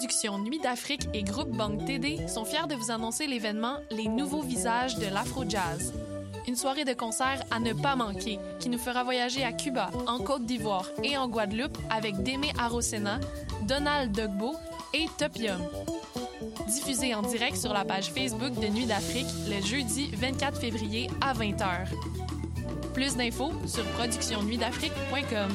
Productions Nuit d'Afrique et Groupe Banque TD sont fiers de vous annoncer l'événement Les Nouveaux Visages de l'Afro-Jazz. Une soirée de concert à ne pas manquer qui nous fera voyager à Cuba, en Côte d'Ivoire et en Guadeloupe avec Démé Arosena, Donald Dogbo et Topium. Diffusé en direct sur la page Facebook de Nuit d'Afrique le jeudi 24 février à 20h. Plus d'infos sur productionnuitdafrique.com.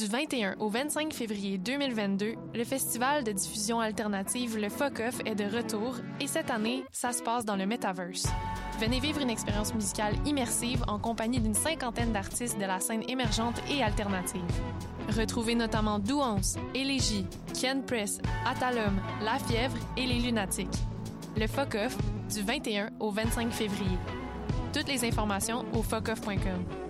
Du 21 au 25 février 2022, le festival de diffusion alternative Le Off est de retour et cette année, ça se passe dans le Metaverse. Venez vivre une expérience musicale immersive en compagnie d'une cinquantaine d'artistes de la scène émergente et alternative. Retrouvez notamment Douance, Élégie, Ken Press, Atalum, La Fièvre et Les Lunatiques. Le Off du 21 au 25 février. Toutes les informations au focoff.com.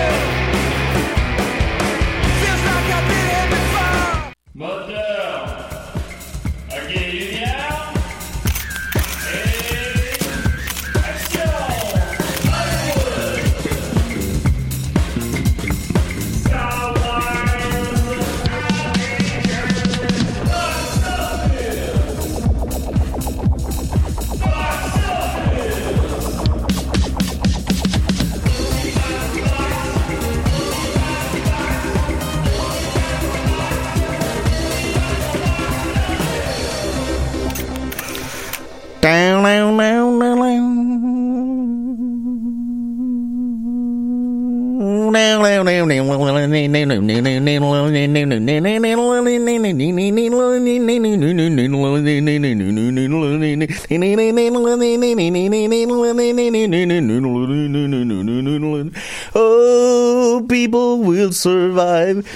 Oh, people will survive.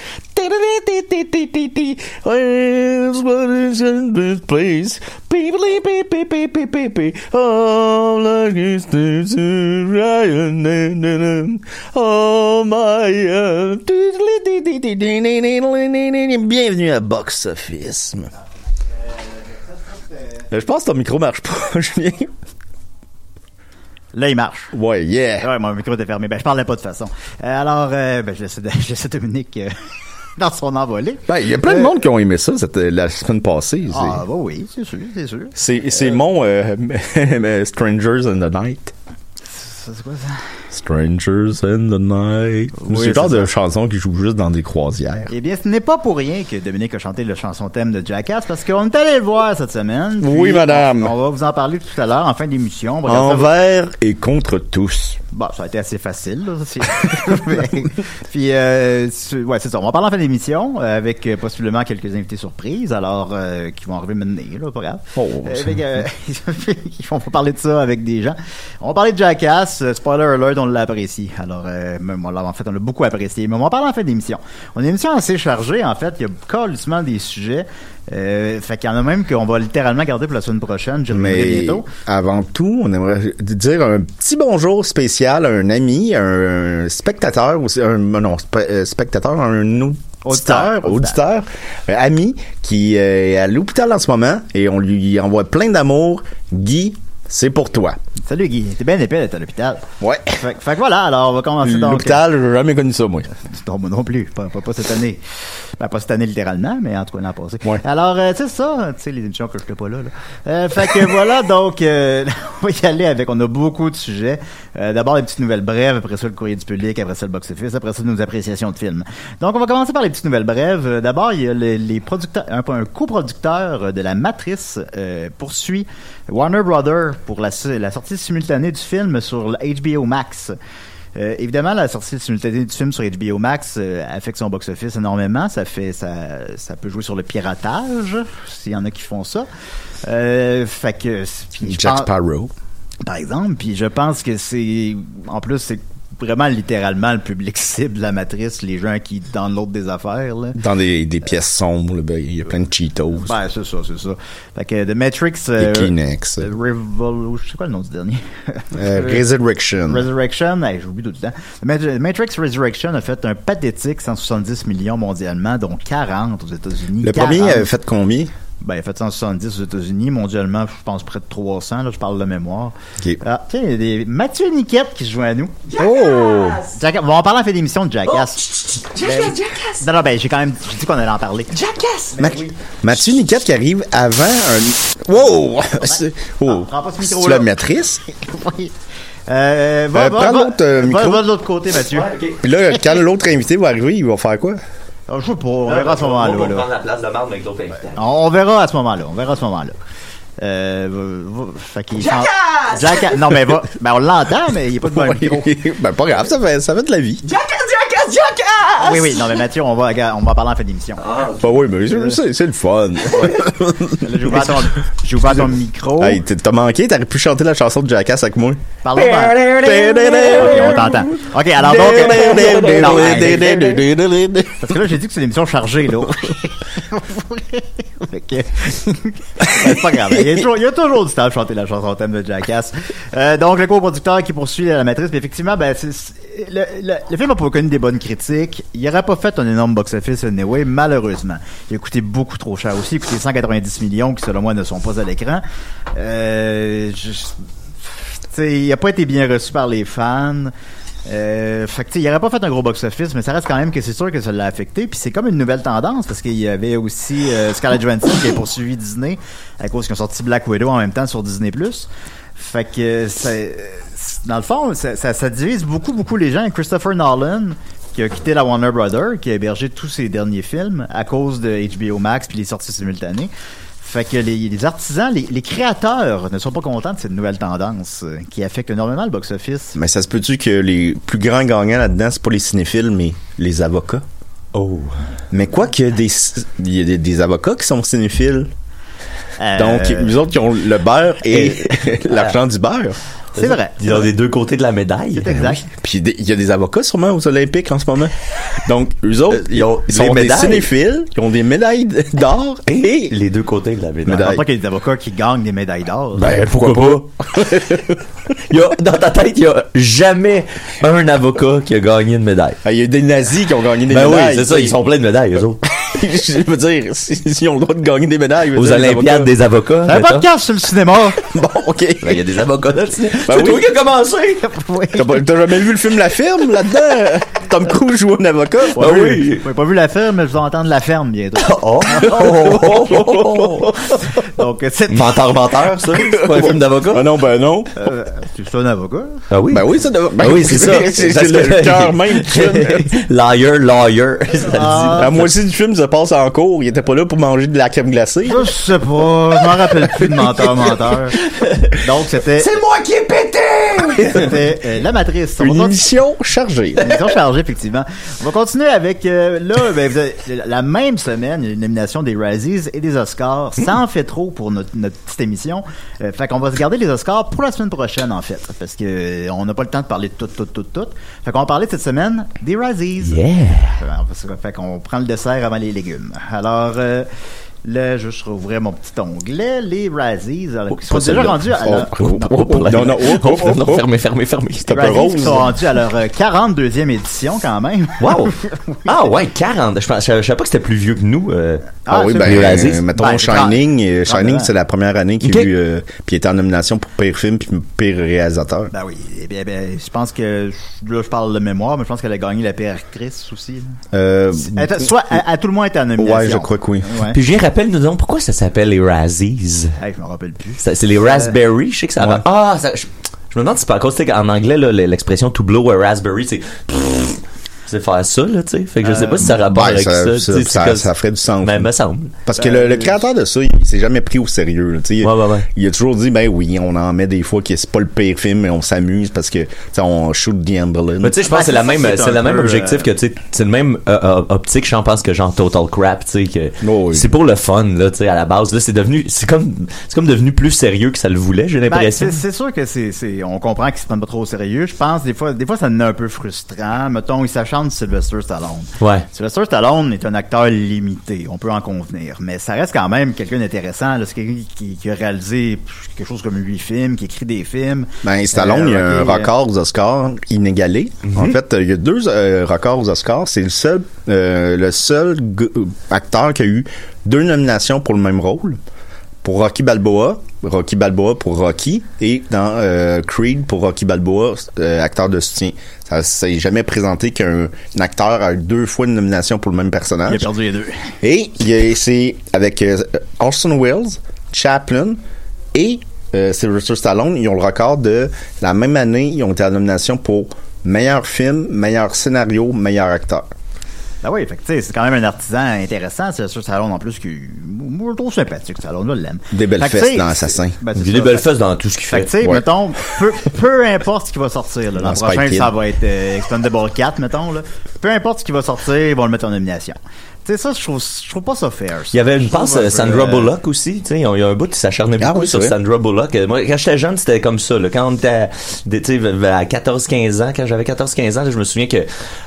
Where's what is in this place? People, all like is Ryan. Oh my. Uh, Bienvenue à Box Office. Je pense que ton micro marche pas, Julien. Là, il marche. Ouais, yeah. Ouais, mon micro était fermé. Ben, je parlais pas de façon. Euh, alors, euh, ben, je laisse, je laisse Dominique euh, dans son envolée. Ben, il y a plein de monde qui ont aimé ça cette, la semaine passée. Ah, bah oui, c'est sûr, c'est sûr. C'est, c'est mon Strangers in the Night. C'est quoi ça? Strangers in the Night. c'est le genre de chanson qui joue juste dans des croisières. Eh bien, ce n'est pas pour rien que Dominique a chanté la chanson thème de Jackass, parce qu'on est allé le voir cette semaine. Oui, madame. On, va vous en parler tout à l'heure, en fin d'émission. Envers et contre tous. Bon, ça a été assez facile. Là, puis, euh, ouais, c'est ça. On va parler en fin d'émission euh, avec euh, possiblement quelques invités surprises, alors euh, qui vont arriver maintenant, là, pas grave. Oh, on va parler de ça avec des gens. On va parler de Jackass. Spoiler alert, on l'apprécie. Alors, euh, même, en fait, on l'a beaucoup apprécié. Mais on va en parler en fin d'émission. On a une émission assez chargée, en fait. Il y a carrément des sujets. Euh, fait qu'il y en a même qu'on va littéralement garder pour la semaine prochaine. Je Mais bientôt. avant tout, on aimerait dire un petit bonjour spécial à un ami, un spectateur, un, non, euh, spectateur, un auditeur, auditeur, ami qui est à l'hôpital en ce moment et on lui envoie plein d'amour. Guy, c'est pour toi. Salut Guy, t'es bien épais d'être à l'hôpital. Ouais. Fait, fait, que voilà, alors on va commencer donc. L'hôpital, j'ai jamais connu ça, moi. Non, moi non plus, pas, pas, cette année. Ben, pas cette année littéralement, mais en tout cas l'an passé. Ouais. Alors, euh, c'est ça, tu sais, les émissions que je fais pas là. là. Euh, fait que voilà, donc, euh, on va y aller avec, on a beaucoup de sujets. Euh, D'abord les petites nouvelles brèves, après ça le courrier du public, après ça le box-office, après ça nos appréciations de films. Donc, on va commencer par les petites nouvelles brèves. Euh, d'abord, il y a les, les producteurs, un, un coproducteur de La Matrice poursuit Warner Brother pour la, la sortie simultanée du film sur HBO Max. Euh, évidemment, la sortie simultanée du film sur HBO Max euh, affecte son box-office énormément. Ça fait, ça, ça peut jouer sur le piratage, s'il y en a qui font ça. Euh, fait que, Jack Sparrow. Par exemple, puis je pense que c'est, en plus, c'est vraiment littéralement le public cible de la matrice, les gens qui l'autre des affaires. Là. Dans des, des pièces sombres, ben, il y a plein de Cheetos. Ben, c'est ça, c'est ça. Fait que The Matrix... Euh, Kleenex. Euh, Revol... Je sais quoi le nom du dernier? euh, Resurrection. Resurrection, hey, j'oublie tout le temps. The Matrix Resurrection a fait un pathétique 170 millions mondialement, dont 40 aux États-Unis. Le 40. premier avait fait combien? Ben, il a fait 170 aux États-Unis. Mondialement, je pense près de 300. Là, je parle de mémoire. Ok. Ah, tiens, il y a des... Mathieu Niquette qui se joint à nous. Oh! Jackass. Bon, on parle en fait d'émission de Jackass. Ben, Non, non, ben, j'ai quand même j'ai dit qu'on allait en parler. Ma- Mathieu Niquette qui arrive avant un. Wow! C'est- Oh! prends pas ce la matrice. Oui. Euh, va, Euh, va, prends va- l'autre, euh, va- micro. va de l'autre côté, Mathieu. Puis là, quand l'autre invité va arriver, il va faire quoi? Ah, je sais pas, on verra à ce moment-là. Moi, pour là. prendre la place de marde avec d'autres invités. On, on verra à ce moment-là. On verra à ce moment-là. Euh, va- va- fait qu'il chante- Jackass! Non, mais va, ben, on l'entend, mais il n'est pas devant le micro. ben, pas grave, ça fait, ça fait de la vie. Oui, oui, non, mais Mathieu, on va, on va parler en fin d'émission. Bah oui, mais c'est- le fun. J'ai ouvert ton, j'ai ouvert ton micro. Hey, t'as manqué, t'aurais pu chanter la chanson de Jackass avec moi. Parlons Ok, on t'entend. Ok, alors donc. non, hey, parce que là, j'ai dit que c'est une émission chargée, là. Fait que- c'est pas grave. Il y, a toujours, il y a toujours du temps de chanter la chanson thème de Jackass. Euh, donc, le co-producteur qui poursuit la matrice, mais effectivement, ben, c'est- le, le, le film n'a pas connu des bonnes critiques. Il n'aurait pas fait un énorme box-office anyway, malheureusement. Il a coûté beaucoup trop cher aussi. Il a coûté 190 millions qui, selon moi, ne sont pas à l'écran. Euh, il a pas été bien reçu par les fans. Euh, fait que, il aurait pas fait un gros box-office, mais ça reste quand même que c'est sûr que ça l'a affecté. Puis c'est comme une nouvelle tendance parce qu'il y avait aussi euh, Scarlett Johansson qui a poursuivi Disney à cause qu'ils ont sorti Black Widow en même temps sur Disney+. Fait que c'est- dans le fond, ça, ça, ça divise beaucoup, beaucoup les gens. Christopher Nolan qui a quitté la Warner Brothers, qui a hébergé tous ses derniers films à cause de HBO Max puis les sorties simultanées. Fait que les, les artisans, les, les créateurs ne sont pas contents de cette nouvelle tendance euh, qui affecte énormément le box-office. Mais ça se peut-tu que les plus grands gagnants là-dedans, c'est pas les cinéphiles, mais les avocats? Oh. Mais quoi qu'il y a des, il y a des, des avocats qui sont cinéphiles. Euh, Donc, les autres qui ont le beurre et l'argent du beurre. c'est vrai. Ils ont les deux côtés de la médaille. C'est exact. Puis des- il y a des avocats sûrement aux Olympiques en ce moment. Donc, eux autres, Euh, ils ont ils des sont des cinéphiles, ils ont des médailles d'or et... Les deux côtés de la médaille. Pense pas qu'il y a des avocats qui gagnent des médailles d'or. Ben, pourquoi pas? Il y a, dans ta tête, il y a jamais un avocat qui a gagné une médaille. Ah, Il y a des nazis qui ont gagné des Ben oui, médailles. c'est ça, ils sont pleins de médailles, eux autres. je veux dire, s'ils ont le droit de gagner des médailles. Aux Olympiades des avocats. un podcast sur le cinéma. Bon, ok. Ben, il y a des avocats là, tu sais. Ben c'est oui. toi qui as commencé. oui. T'as jamais vu le film La Ferme là-dedans? Tom Cruise joue un avocat? Ben oui. J'ai pas vu la ferme, mais je vais entendre la ferme bientôt. Oh. oh, oh, oh, oh. Donc, c'est Menteur, menteur, ça. C'est pas un film d'avocat? Ah non, ben non. euh, tu es un avocat? Ah oui. Ben oui, ça doit... Ben oui, c'est ça. c'est c'est le cœur même du film. Liar, lawyer. Ça le Ah. La moitié du film se passe en cours. Il était pas là pour manger de la crème glacée. Je sais pas, je m'en rappelle plus de menteur, menteur. Donc, c'était, dit. moi qui ai pété! c'était euh, la matrice. On va Une continuer- émission chargée. Une émission chargée, effectivement. On va continuer avec, euh, là, ben, vous avez- la même semaine, il y a une nomination des Razzies et des Oscars. Ça en fait trop pour notre, notre petite émission. Euh, fait qu'on va se garder les Oscars pour la semaine prochaine, en fait. Parce que euh, on n'a pas le temps de parler de tout, tout, tout, tout. Fait qu'on va parler cette semaine des Razzies. Yeah. Fait qu'on prend le dessert avant les herlig legume. Eller eh, là, je rouvrir mon petit onglet. Les Razzies, qui sont déjà rendus à leur... Oh, oh, oh, non, non, non, fermez, fermez, fermez. Rose. sont rendus à leur euh, 42e édition, quand même. Wow! Ah ouais, 40. Je, je savais pas que c'était plus vieux que nous. euh. Ah, oui, c'est ben, les euh, Razzies. mettons Ben, Shining. euh, Shining, c'est la première année qu'il y a eu, euh, puis il était en nomination pour pire film puis pire réalisateur. Ben oui, eh bien, ben, je pense que là je parle de mémoire, mais je pense qu'elle a gagné la pire actrice aussi. Euh, soit à, tout le moins elle était en nomination. ouais, je crois que oui. Puis j'ai rappelle nous donc pourquoi ça s'appelle les Razzies. Hey, je me rappelle plus. C'est les raspberry, je sais que ça va. Ouais. Ah, ça, je, je me demande si c'est pas à cause, en anglais, l'expression to blow a raspberry, c'est. C'est faire ça, là, tu sais. Fait que je sais pas si ça a rapport Ouais, avec ça. ça, ça, ferait du sens. Ben, me semble. Parce que le, le créateur de ça, il s'est jamais pris au sérieux. tu sais. Ouais, ouais, ouais. Il a toujours dit, ben oui, on en met des fois que c'est pas le pire film, mais on s'amuse parce que, tu sais, on shoot the ambulance. Mais tu sais, je pense que c'est la même, c'est le même objectif euh, que, tu sais, c'est le même euh, euh, optique, j'en pense que genre Total Crap, tu sais, que Oh, c'est pour le fun, là, tu sais, à la base. Là, c'est devenu, c'est comme, c'est comme devenu plus sérieux que ça le voulait, j'ai Ben, l'impression. c'est sûr que c'est, c'est, on comprend qu'ils se prennent pas trop au sérieux. Je pense des fois, des fois ça en est un peu frustrant. Mettons, ils s'acharnent méchant de Sylvester Stallone. Ouais. Sylvester Stallone est un acteur limité, on peut en convenir, mais ça reste quand même quelqu'un d'intéressant. C'est quelqu'un qui, qui a réalisé quelque chose comme huit films, qui écrit des films. Ben, Stallone, il y a un euh, record aux Oscars inégalé. En fait, euh, il y a deux euh, records aux Oscars. C'est le seul, euh, le seul euh, acteur qui a eu deux nominations pour le même rôle. Pour Rocky Balboa, Rocky Balboa pour Rocky, et dans euh, Creed pour Rocky Balboa, euh, acteur de soutien. Ça s'est jamais présenté qu'un un acteur a eu deux fois une nomination pour le même personnage. Il a perdu les deux. Et c'est avec euh, Orson Welles, Chaplin et Sylvester Stallone, ils ont le record de la même année, ils ont été à la nomination pour meilleur film, meilleur scénario, meilleur acteur. Ah oui, fait que, tu sais, c'est quand même un artisan intéressant. C'est sûr, Stallone en plus qui, moi, je trouve sympathique. Stallone, je l'aime. Des belles fesses dans Assassin. ben, des belles fesses dans tout ce qu'il Fait fait. que, tu sais, Ouais. mettons, peu, peu importe ce qui va sortir, là. L'an prochain, Kid. ça va être euh, Expendable 4, mettons, là. Peu importe ce qui va sortir, ils vont le mettre en nomination. Tu sais, ça, je trouve, je trouve pas ça fair. ça. Il y avait une passe euh, Sandra euh, Bullock aussi, tu sais, il y a un bout qui s'acharnait Ah beaucoup oui, sur vrai. Sandra Bullock. Euh, Moi, quand j'étais jeune, c'était comme ça, là. Quand on était à, des- tu sais, à 14-15 ans, quand j'avais 14-15 ans, là, je me souviens que,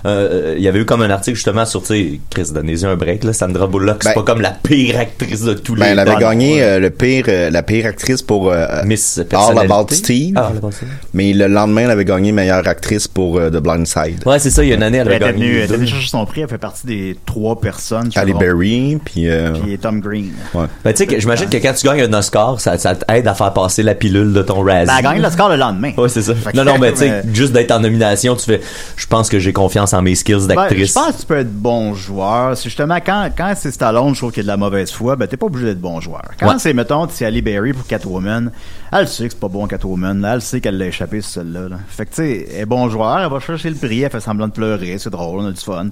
euh, il y avait eu comme un article justement sur, tu sais, Chris, donnez-y un break, là, Sandra Bullock, c'est Ben- pas comme la pire actrice de tous Ben, les elle avait temps. gagné euh, le pire, euh, la pire actrice pour euh, Miss All Personnalité. About Steve, Ah, All About Steve. mais le lendemain, elle avait gagné meilleure actrice pour euh, The Blind Side. Ouais, c'est ça, il y a une année, elle Elle avait elle gagné. chercher son prix, elle fait partie des trois personnes. Halle crois. Berry, puis euh, Puis Tom Green. ouais. Ben, tu sais, j'imagine que quand tu gagnes un Oscar, ça, ça t'aide à faire passer la pilule de ton Razzie. Ben, elle a gagné le score le lendemain. Ouais, c'est ça. Fait Non, non, mais tu sais, mais- juste d'être en nomination, tu fais, je pense que j'ai confiance en mes skills Ben, d'actrice. je pense que tu peux être bon joueur. C'est justement quand, quand c'est Stallone, je trouve qu'il y a de la mauvaise foi, ben t'es pas obligé d'être bon joueur. Quand Ouais. c'est, mettons, c'est Ali Berry pour Catwoman, elle sait que c'est pas bon Catwoman, elle sait qu'elle l'a échappé celle-là. là. Fait que tu sais, elle est bon joueur, elle va chercher le prix, elle fait semblant de pleurer, c'est drôle, on a du fun.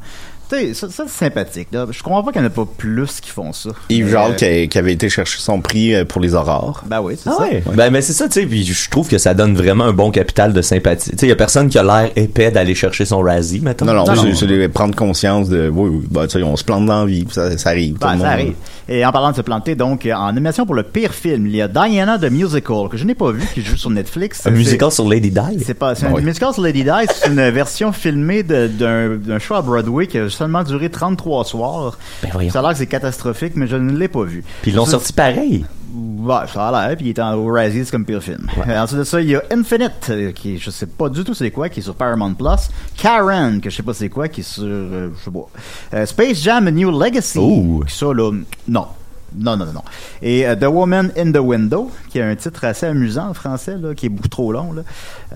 Sais, ça, ça, c'est sympathique. Là. Je comprends pas qu'il n'y en a pas plus qui font ça. Yves Jacques euh, qui, avait été chercher son prix euh, pour les aurores. Ben oui, c'est Ah ça. ouais. Ben, mais c'est ça, tu sais, puis je trouve que ça donne vraiment un bon capital de sympathie. Tu sais, il y a personne qui a l'air épais d'aller chercher son Razzie, mettons. Non, non, Non, c'est non. c'est de prendre conscience de, oui, oui, ben, tu sais, on se plante dans la vie, ça, ça arrive. tout Ben, le ça monde. arrive. Et en parlant de se planter, donc, en nomination pour le pire film, il y a Diana the Musical, que je n'ai pas vu, qui joue sur Netflix. Un musical sur Lady Di? C'est pas, c'est Ah un oui. musical sur Lady Di, c'est une version filmée d'un d'un show à Broadway qui a seulement duré 33 soirs. Ben voyons. Ça a l'air que c'est catastrophique, mais je ne l'ai pas vu. Puis ils l'ont sorti pareil. Ouais, ça a l'air, puis il est en au Razzies comme pire film. Euh, ensuite de ça, il y a Infinite, euh, qui je sais pas du tout c'est quoi, qui est sur Paramount Plus. Karen, que je sais pas c'est quoi, qui est sur, euh, je sais pas. Euh, Space Jam A New Legacy. Ouh. Qui ça là, non. Non, non, non. Et euh, The Woman in the Window, qui a un titre assez amusant en français, là, qui est beaucoup trop long, là,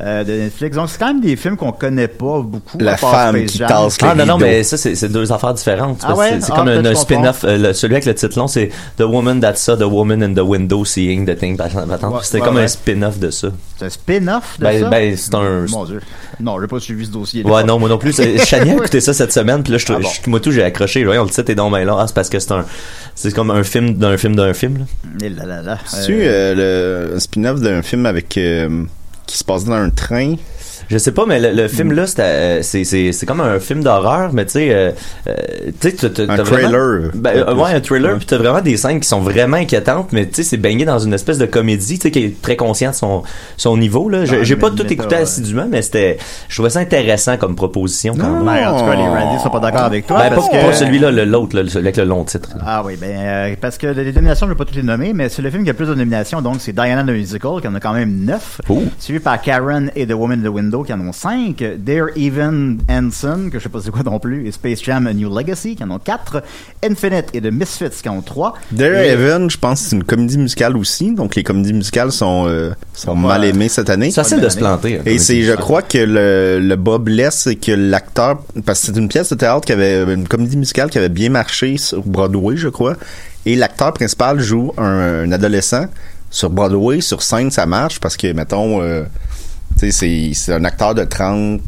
euh, de Netflix. Donc, c'est quand même des films qu'on connaît pas beaucoup. La à part femme Space qui Jam. tasse les Ah non, non, mais ça, c'est deux affaires différentes. Ah ouais? C'est Ah, comme un, spin-off. euh, celui avec le titre long, c'est The Woman That Saw The Woman in the Window Seeing the Thing. Attends, attends, Ouais, C'était ouais, comme ouais. un spin-off de ça. C'est un spin-off de Ben, ça? ben, c'est un. Mon Dieu. Non, j'ai pas suivi ce dossier. Ouais, non, moi non plus. Chania a écouté ça cette semaine, puis là, je, Ah bon. je- moi tout, j'ai accroché. Voyons, le titre est donc bien là. Ah, c'est parce que c'est un. C'est comme un film d'un film d'un film, là. Et là, là, là. C'est-tu Euh, euh, le un spin-off d'un film avec euh, qui se passe dans un train? Je sais pas, mais le, le film là, euh, c'est, c'est, c'est comme un film d'horreur, mais tu sais, euh, euh, tu sais, Un t'as vraiment- trailer. Ben, euh, ouais, un trailer, Ouais. puis t'as vraiment des scènes qui sont vraiment inquiétantes, mais tu sais, c'est baigné dans une espèce de comédie, tu sais, qui est très conscient de son, son niveau, là. J'ai, Ah, j'ai pas tout écouté assidûment, mais c'était, je trouvais ça intéressant comme proposition quand Non. même. Ben, en tout cas, les Randy sont pas d'accord avec toi. Ben, parce pas, que... pas celui-là, le- l'autre, avec le long titre. Ah oui, ben, euh, parce que les nominations, je vais pas toutes les nommer, mais c'est le film qui a le plus de nominations, donc c'est Diana the Musical, qui en a quand même neuf. Suivi par Karen et The Woman in the Window, qui en ont cinq. Dare Even Hansen, que je sais pas c'est quoi non plus, et Space Jam A New Legacy, qui en ont quatre. Infinite et The Misfits, qui en ont trois. Dare Et- Evan, je pense que c'est une comédie musicale aussi. Donc les comédies musicales sont, euh, sont mal aimées cette année. C'est facile de se planter. Et c'est, je crois que le, le bas blesse, c'est que l'acteur, parce que c'est une pièce de théâtre qui avait, une comédie musicale qui avait bien marché sur Broadway, je crois. Et l'acteur principal joue un, un adolescent sur Broadway, sur scène, ça marche parce que, mettons, euh, c'est, c'est un acteur de 30,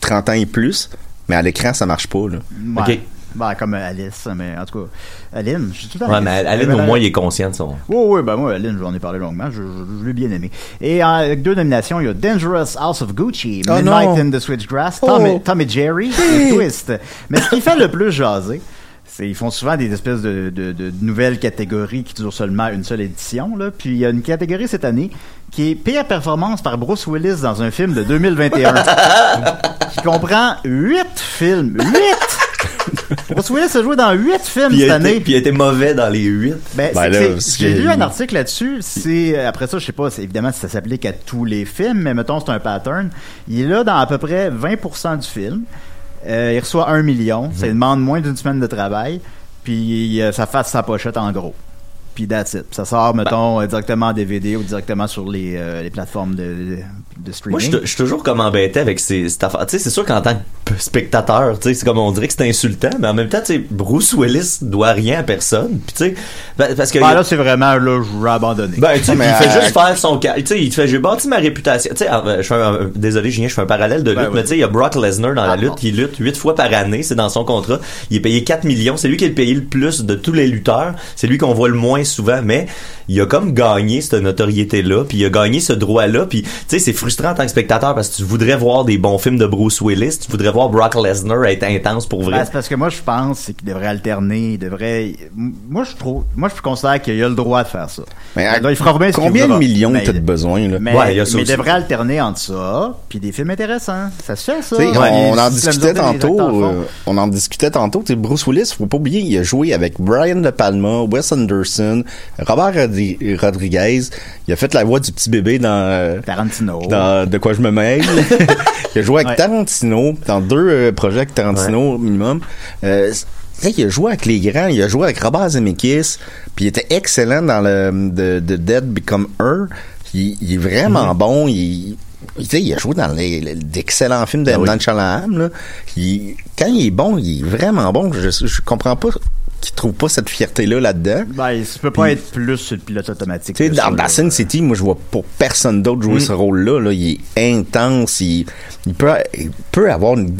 30 ans et plus, mais à l'écran, ça marche pas, là. Ouais. Ok. Ben, comme Alice, mais en tout cas, Aline, je suis tout le temps Ouais, mais Aline, au moins, il est conscient de son. Oui, oui, ben moi, Aline, j'en ai parlé longuement, je, je, je l'ai bien aimé. Et euh, avec deux nominations, il y a Dangerous House of Gucci, Oh Midnight non. in the Switchgrass, Tom, Oh. et, Tom et Jerry et Twist. Mais ce qui fait le plus jaser, ils font souvent des espèces de, de- de nouvelles catégories qui durent seulement une seule édition. Là. Puis il y a une catégorie cette année qui est pire performance par Bruce Willis dans un film de 2021 qui comprend huit films. Huit! Bruce Willis a joué dans huit films Puis cette a année. été, puis il était mauvais dans les huit. Ben, Ben j'ai lu un article là-dessus. C'est après ça, je sais pas, c'est- évidemment si ça s'applique à tous les films, mais mettons c'est un pattern. Il est là dans à peu près 20% du film. Euh, il reçoit un million. Ça lui demande moins d'une semaine de travail. Puis euh, ça fasse sa pochette en gros. Puis that's it. Ça sort, mettons, euh, directement en DVD ou directement sur les, euh, les plateformes de, streaming. Moi, je suis- toujours comme embêté avec ces, cette affaire. Tu sais, c'est sûr qu'en tant que spectateur, tu sais, c'est comme on dirait que c'est insultant, mais en même temps, tu sais, Bruce Willis doit rien à personne. Puis tu sais, ben, parce que Ben, il a- là, c'est vraiment, là, je vais abandonner. Ben, tu sais, il fait euh, juste faire son cas. Tu sais, il te fait, j'ai bâti ma réputation. Tu sais, je fais un- désolé, Julien, je fais un parallèle de lutte, Ben, oui. mais tu sais, il y a Brock Lesnar dans la Ah, lutte, bon. qui lutte huit fois par année, c'est dans son contrat. Il est payé 4 millions. C'est lui qui est le payé le plus de tous les lutteurs. C'est lui qu'on voit le moins souvent, mais il a comme gagné cette notoriété-là, puis il a gagné ce droit-là, puis tu sais, c'est frustrant en tant que spectateur parce que tu voudrais voir des bons films de Bruce Willis, tu voudrais voir Brock Lesnar être intense pour vrai. Ben, c'est parce que moi, je pense c'est qu'il devrait alterner, il devrait... Moi, je trouve... Moi, je considère qu'il a le droit de faire ça. Mais à il fera bien combien de millions t'as de besoin, là? Mais, Ouais, il y a ça mais il aussi. devrait alterner entre ça, puis des films intéressants. Ça se fait, ça. Ouais, on, les- en discutait tantôt. euh, on en discutait tantôt. Bruce Willis, faut pas oublier, il a joué avec Brian De Palma, Wes Anderson, Robert Rodri- Rodriguez. Il a fait la voix du petit bébé dans, Tarantino. dans De quoi je me mêle. il a joué avec Ouais. Tarantino dans deux euh, projets avec Tarantino au minimum. Euh, il a joué avec les grands, il a joué avec Robert Zemeckis, puis il était excellent dans le de, de Dead Become Her. Il, il est vraiment bon. Il, sais, il a joué dans d'excellents films de Ah oui. Là. Il- quand il est bon, il est vraiment bon. Je, je comprends pas qu'il trouve pas cette fierté-là là-dedans. Ben, ça peut pas être plus sur le pilote automatique. Tu sais, dans, dans. Sin City, moi, je vois pour personne d'autre jouer ce rôle-là. Là. Il est intense. Il, il peut, il peut avoir une-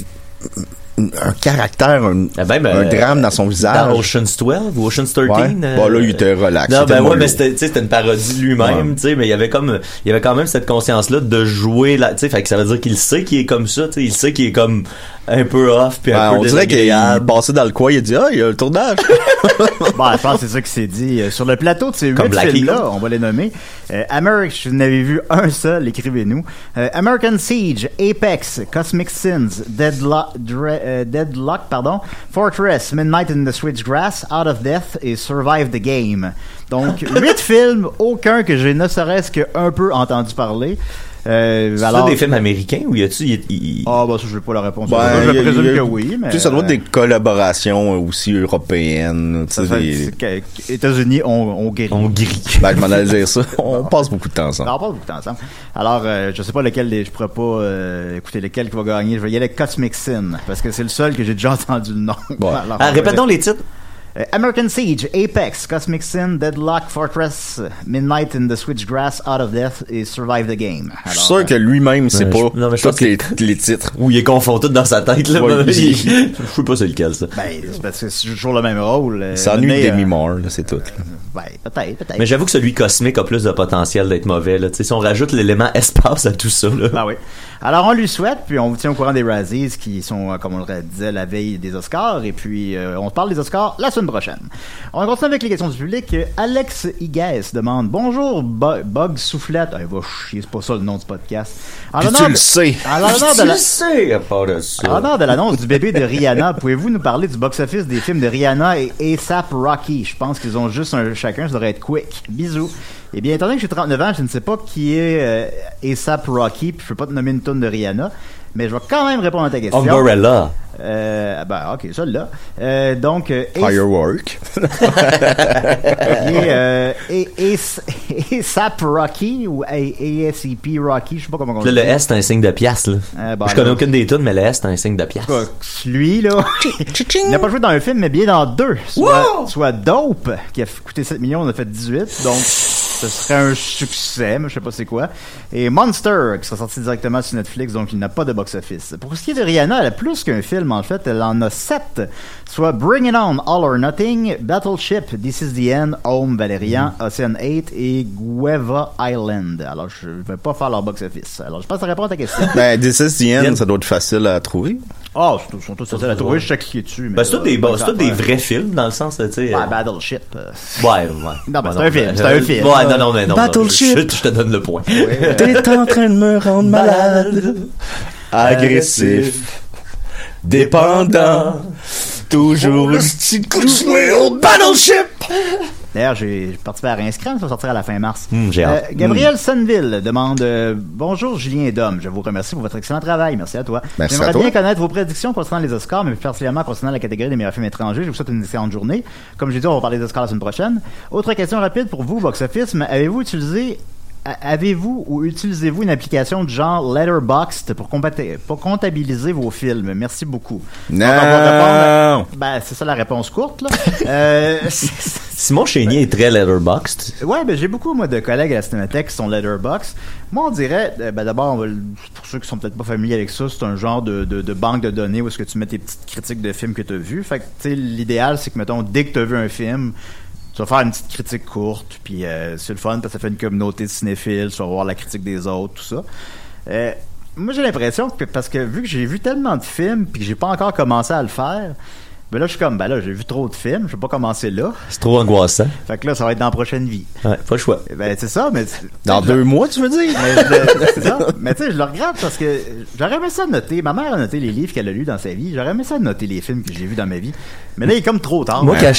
un caractère, un, Ah ben, ben, un drame dans son visage. Dans Ocean's 12 ou Ocean's 13. Ouais. euh, Bon, là, il était relax. Non, C'était ben ouais, mais c'était, une parodie de lui-même, Ouais. tu sais, mais il y avait comme, il y avait quand même cette conscience-là de jouer là, tu sais, fait que ça veut dire qu'il sait qu'il est comme ça, tu sais, il sait qu'il est comme un peu off puis un Ouais, peu on dirait qu'il désagréable. passait dans le coin, il a dit Ah, il y a un tournage. Bon, je pense que c'est ça qui s'est dit. Euh, Sur le plateau de ces Comme huit films-là, Eagle. on va les nommer. Euh, American, je n'avais vu un seul, écrivez-nous. Euh, American Siege, Apex, Cosmic Sins, Deadlock, Dre- euh, Deadlock, pardon, Fortress, Midnight in the Switchgrass, Out of Death et Survive the Game. Donc, huit films, aucun que j'ai ne serait-ce qu'un peu entendu parler. Euh, C'est alors, des films américains ou y a-tu, il- Ah, bah ça, je n'ai pas la réponse. Ben, je y a- présume y a- que oui, mais... Tu sais, ça doit être euh, des collaborations aussi européennes. des- États-unis, on, on guérit. on grille. Ben, je m'en allais dire ça. On passe beaucoup de temps ensemble. On passe beaucoup de temps ensemble. Alors, euh, je sais pas lequel des, je pourrais pas euh, écouter lequel qui va gagner. Je vais y aller avec Cosmic Sin parce que c'est le seul que j'ai déjà entendu le nom. Bon. Alors, Ah, donc les titres. Euh, American Siege, Apex, Cosmic Sin, Deadlock, Fortress, Midnight in the Switchgrass, Out of Death et Survive the Game. Je suis Alors, sûr que lui-même, c'est Ben, pas je- non, mais je tous pense que- les, les titres. Ou il est confond tout dans sa tête, là. Ouais, mais il- il- je sais pas c'est lequel, ça. Ben, c'est parce que c'est toujours le même rôle. euh, Il s'ennuie mais, de euh, Demi Moore, là, c'est tout. Ben, peut-être, peut-être. Mais j'avoue que celui cosmique a plus de potentiel d'être mauvais, là. Tu sais, si on rajoute l'élément espace à tout ça, là. Ah oui. Alors, on lui souhaite, puis on vous tient au courant des Razzies qui sont, euh, comme on le disait, la veille des Oscars. Et puis, euh, on parle des Oscars la semaine prochaine. On continue avec les questions du public. Alex Higues demande Bonjour, Bo- Bug Soufflette. Ah, il va chier, c'est pas ça le nom du podcast. En Puis tu le sais. En l'honneur de la- de l'annonce du bébé de Rihanna, pouvez-vous nous parler du box-office des films de Rihanna et ASAP Rocky? Je pense qu'ils ont juste un chacun, ça devrait être quick. Bisous. Eh bien, étant donné que j'ai 39 ans, je ne sais pas qui est euh, ASAP Rocky, puis je peux pas te nommer une tonne de Rihanna, mais je vais quand même répondre à ta question. Umbrella. Euh, ben, ok, celle-là. Euh, donc, euh, Firework. il est, euh, ASAP Rocky ou A- ASEP Rocky, je sais pas comment on dit. le S, c'est un signe de pièce, là. Euh, ben, je connais là. aucune des tunes, mais le S, c'est un signe de pièce. Lui, là, il n'a pas joué dans un film, mais bien dans deux. Soit, soit Dope, qui a coûté 7 millions, on a fait 18. Donc, ce serait un succès, mais je sais pas c'est quoi. Et Monster, qui sera sorti directement sur Netflix, donc il n'a pas de box-office. Pour ce qui est de Rihanna, elle a plus qu'un film, en fait. Elle en a sept. Soit Bring It On, All or Nothing, Battleship, This Is the End, Home, Valerian, Ocean 8 et Gueva Island. Alors, je vais pas faire leur box-office. Alors, je passe à répondre à ta question. Ben, This is the end, ça doit être facile à trouver. Ah, ils sont tous faciles à trouver, je sais cliquer dessus. Ben, c'est tous des, bon, des vrais films, dans le sens, tu sais. Ouais, euh, Battleship. euh, Ouais, ouais. Non, ben, c'est un film, c'est un film. Ouais, non, non, mais non. Battleship. Je, je te donne le point. T'es en train de me rendre malade, agressif, dépendant, toujours le petit coup de fouet au battleship. D'ailleurs, j'ai participé à Rinscran, ça va sortir à la fin mars. J'ai hâte. Euh, Gabriel Sonneville demande euh, Bonjour Julien et Dom, je vous remercie pour votre excellent travail. Merci à toi. Merci J'aimerais à toi. bien connaître vos prédictions concernant les Oscars, mais plus particulièrement concernant la catégorie des meilleurs films étrangers. Je vous souhaite une excellente journée. Comme je l'ai dit, on va parler des Oscars la semaine prochaine. Autre question rapide pour vous, Box Office. mais Avez-vous utilisé Avez-vous ou utilisez-vous une application du genre Letterboxd pour, comptabiliser vos films? Merci beaucoup. Donc, on va répondre- Non. Ben, c'est ça la réponse courte, là. euh, Simon Chénier est très letterboxed. Ouais, ben j'ai beaucoup moi de collègues à la Cinémathèque qui sont Letterbox. Moi, on dirait, euh, ben d'abord, pour ceux qui sont peut-être pas familiers avec ça, c'est un genre de, de, de banque de données où est-ce que tu mets tes petites critiques de films que tu as vus. Fait que, tu sais, l'idéal, c'est que, mettons, dès que tu as vu un film, tu vas faire une petite critique courte, puis euh, c'est le fun parce que ça fait une communauté de cinéphiles, tu vas voir la critique des autres, tout ça. Euh, moi, j'ai l'impression que, parce que vu que j'ai vu tellement de films, puis que j'ai pas encore commencé à le faire, ben là, je suis comme, ben là, j'ai vu trop de films, je vais pas commencer là. C'est trop angoissant. Fait que là, ça va être dans la prochaine vie. Ouais, pas le choix. Ben, c'est ça, mais. Dans deux mois, tu veux dire? mais je- c'est ça. Mais tu sais, je le regrette parce que j'aurais aimé ça noter. Ma mère a noté les livres qu'elle a lus dans sa vie. J'aurais aimé ça noter les films que j'ai vus dans ma vie. Mais là, il est comme trop tard. Moi, quand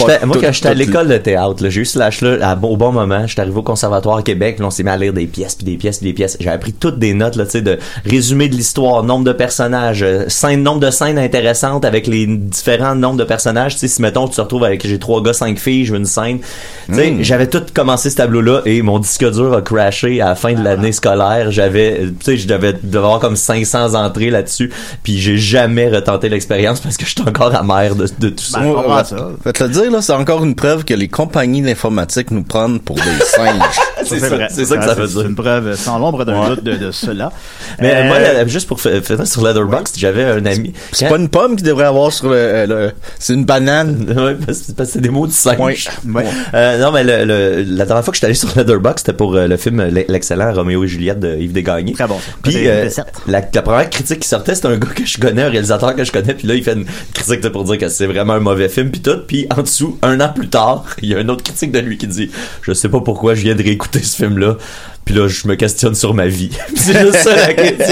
j'étais, à l'école de théâtre, là, j'ai eu ce lâche-là à- au bon moment. J'étais arrivé au Conservatoire à Québec, là, on s'est mis à lire des pièces, puis des pièces, puis des pièces. J'ai appris toutes des notes, là, tu sais, de résumé de l'histoire, nombre de personnages, euh, scène, nombre de scènes intéressantes avec les différents nombres de personnages. Tu sais, si mettons, tu te retrouves avec j'ai trois gars, cinq filles, je veux une scène. Tu sais, j'avais tout commencé ce tableau-là et mon disque dur a crashé à la fin de l'année scolaire. J'avais, euh, tu sais, je devais devoir comme 500 entrées là-dessus, puis j'ai jamais retenté l'expérience parce que j'étais encore amer de, de tout ça. Ben, je Ouais, ça. Je vais te le dire, là, c'est encore une preuve que les compagnies d'informatique nous prennent pour des singes. c'est Ça, ça, c'est que ça veut C'est dire. une preuve sans l'ombre d'un doute de, de cela. Mais Euh, moi, là, juste pour faire sur Letterboxd, j'avais un ami. C'est pas une pomme qu'il devrait avoir sur le... euh, le- c'est une banane. Ouais, parce, parce que c'est des mots du singe. Ouais. Ouais. Euh, non, mais le, le- la dernière fois que je suis allé sur Letterboxd, c'était pour euh, le film L'excellent Roméo et Juliette de Yves Desgagnés. Très bon. Puis euh, la, la première critique qui sortait, c'était un gars que je connais, un réalisateur que je connais, puis là il fait une critique pour dire que c'est vraiment un mauvais film puis tout, puis en dessous, un an plus tard, il y a une autre critique de lui qui dit je sais pas pourquoi je viens de réécouter ce film là, puis là je me questionne sur ma vie. c'est juste ça la.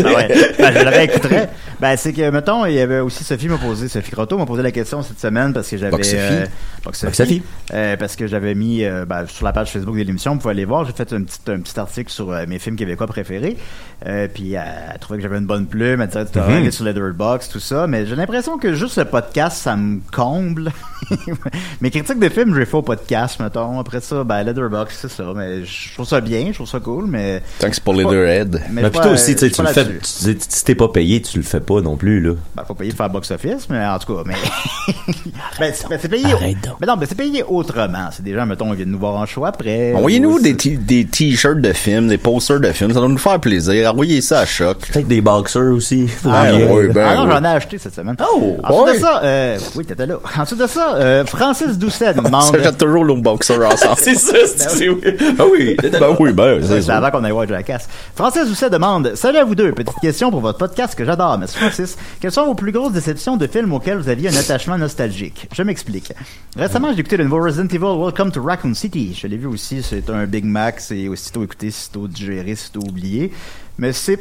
Ah ouais. Ben, je le réécouterais. Ben, c'est que, mettons, il y avait aussi Sophie m'a posé, Sophie Croteau m'a posé la question cette semaine parce que j'avais. Box Sophie. euh, Box Box Sophie. Euh, parce que j'avais mis, euh, ben, sur la page Facebook de l'émission, vous pouvez aller voir, j'ai fait un petit, un petit article sur euh, mes films québécois préférés. Euh, puis, elle, trouvait que j'avais une bonne plume, elle disait, tu Mhm. aller sur Letterboxd, tout ça. Mais j'ai l'impression que juste le podcast, ça me comble. mes critiques de films, je les fais au podcast, mettons. Après ça, ben, Letterboxd, c'est ça. Mais je trouve ça bien, je trouve ça cool, mais. Tant que c'est pour Leatherhead. Mais je plutôt pas- aussi, tu le fais, si t'es pas payé, tu le fais pas non plus, là. Ben, faut payer pour faire box-office, mais en tout cas, mais. ben, c'est ben, c'est payé. Arrête donc. Mais non, mais c'est payé autrement. C'est des gens, mettons, ils viennent nous voir en choix après. Envoyez-nous Ou des, c'est- t- des t-shirts de films, des posters de films, ça va nous faire plaisir. Envoyez ça à Choc. Peut-être des boxers aussi. Ah, oui. ben Ah non, j'en ai acheté cette semaine. Oh, Ensuite ouais. de ça, euh, oui, t'étais là. Ensuite de ça, euh, Francis Doucet demande. s'achète toujours nos boxers ensemble. c'est ça, c'est c'est oui. Ah oui. ben oui, ben, c'est C'est ça. avant qu'on aille voir Jackass. Francis Doucet demande Salut à vous deux, petite question pour votre podcast que j'adore. Merci Francis. Quelles sont vos plus grosses déceptions de films auxquels vous aviez un attachement nostalgique Je m'explique. Récemment, j'ai écouté le nouveau Resident Evil Welcome to Raccoon City. Je l'ai vu aussi, c'est un Big Mac, c'est aussitôt écouté, sitôt digéré, sitôt oublié. Mais c'est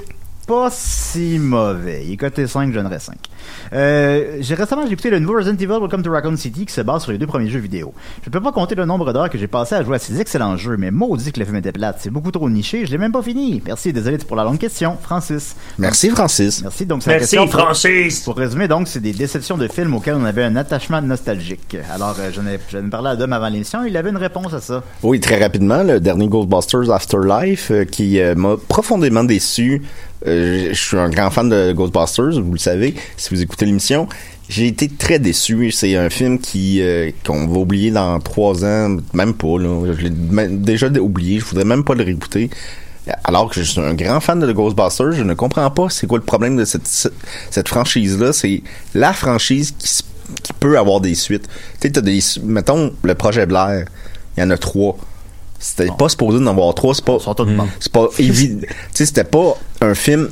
pas si mauvais. Il est coté 5, je donnerais 5. Euh, j'ai récemment j'ai écouté le nouveau Resident Evil Welcome to Raccoon City qui se base sur les deux premiers jeux vidéo. Je ne peux pas compter le nombre d'heures que j'ai passé à jouer à ces excellents jeux, mais maudit que le film était plate. C'est beaucoup trop niché, je l'ai même pas fini. Merci, désolé pour la longue question. Francis. Merci, Francis. Merci. Donc, c'est Merci, question pour- Francis. Pour résumer, donc, c'est des déceptions de films auxquels on avait un attachement nostalgique. Alors, euh, j'en ai, j'en ai parlé à Dom avant l'émission, il avait une réponse à ça. Oui, très rapidement, le dernier Ghostbusters Afterlife euh, qui euh, m'a profondément déçu. Euh, je suis un grand fan de Ghostbusters, vous le savez, si vous écoutez l'émission. J'ai été très déçu. C'est un film qui euh, qu'on va oublier dans trois ans, même pas. Je l'ai déjà oublié. Je voudrais même pas le réécouter. Alors que je suis un grand fan de Ghostbusters, je ne comprends pas c'est quoi le problème de cette, cette franchise-là. C'est la franchise qui, qui peut avoir des suites. Tu sais, t'as des, mettons, le projet Blair, il y en a trois. C'était pas supposé d'en avoir trois, c'est pas, c'est pas évident. tu sais, c'était pas un film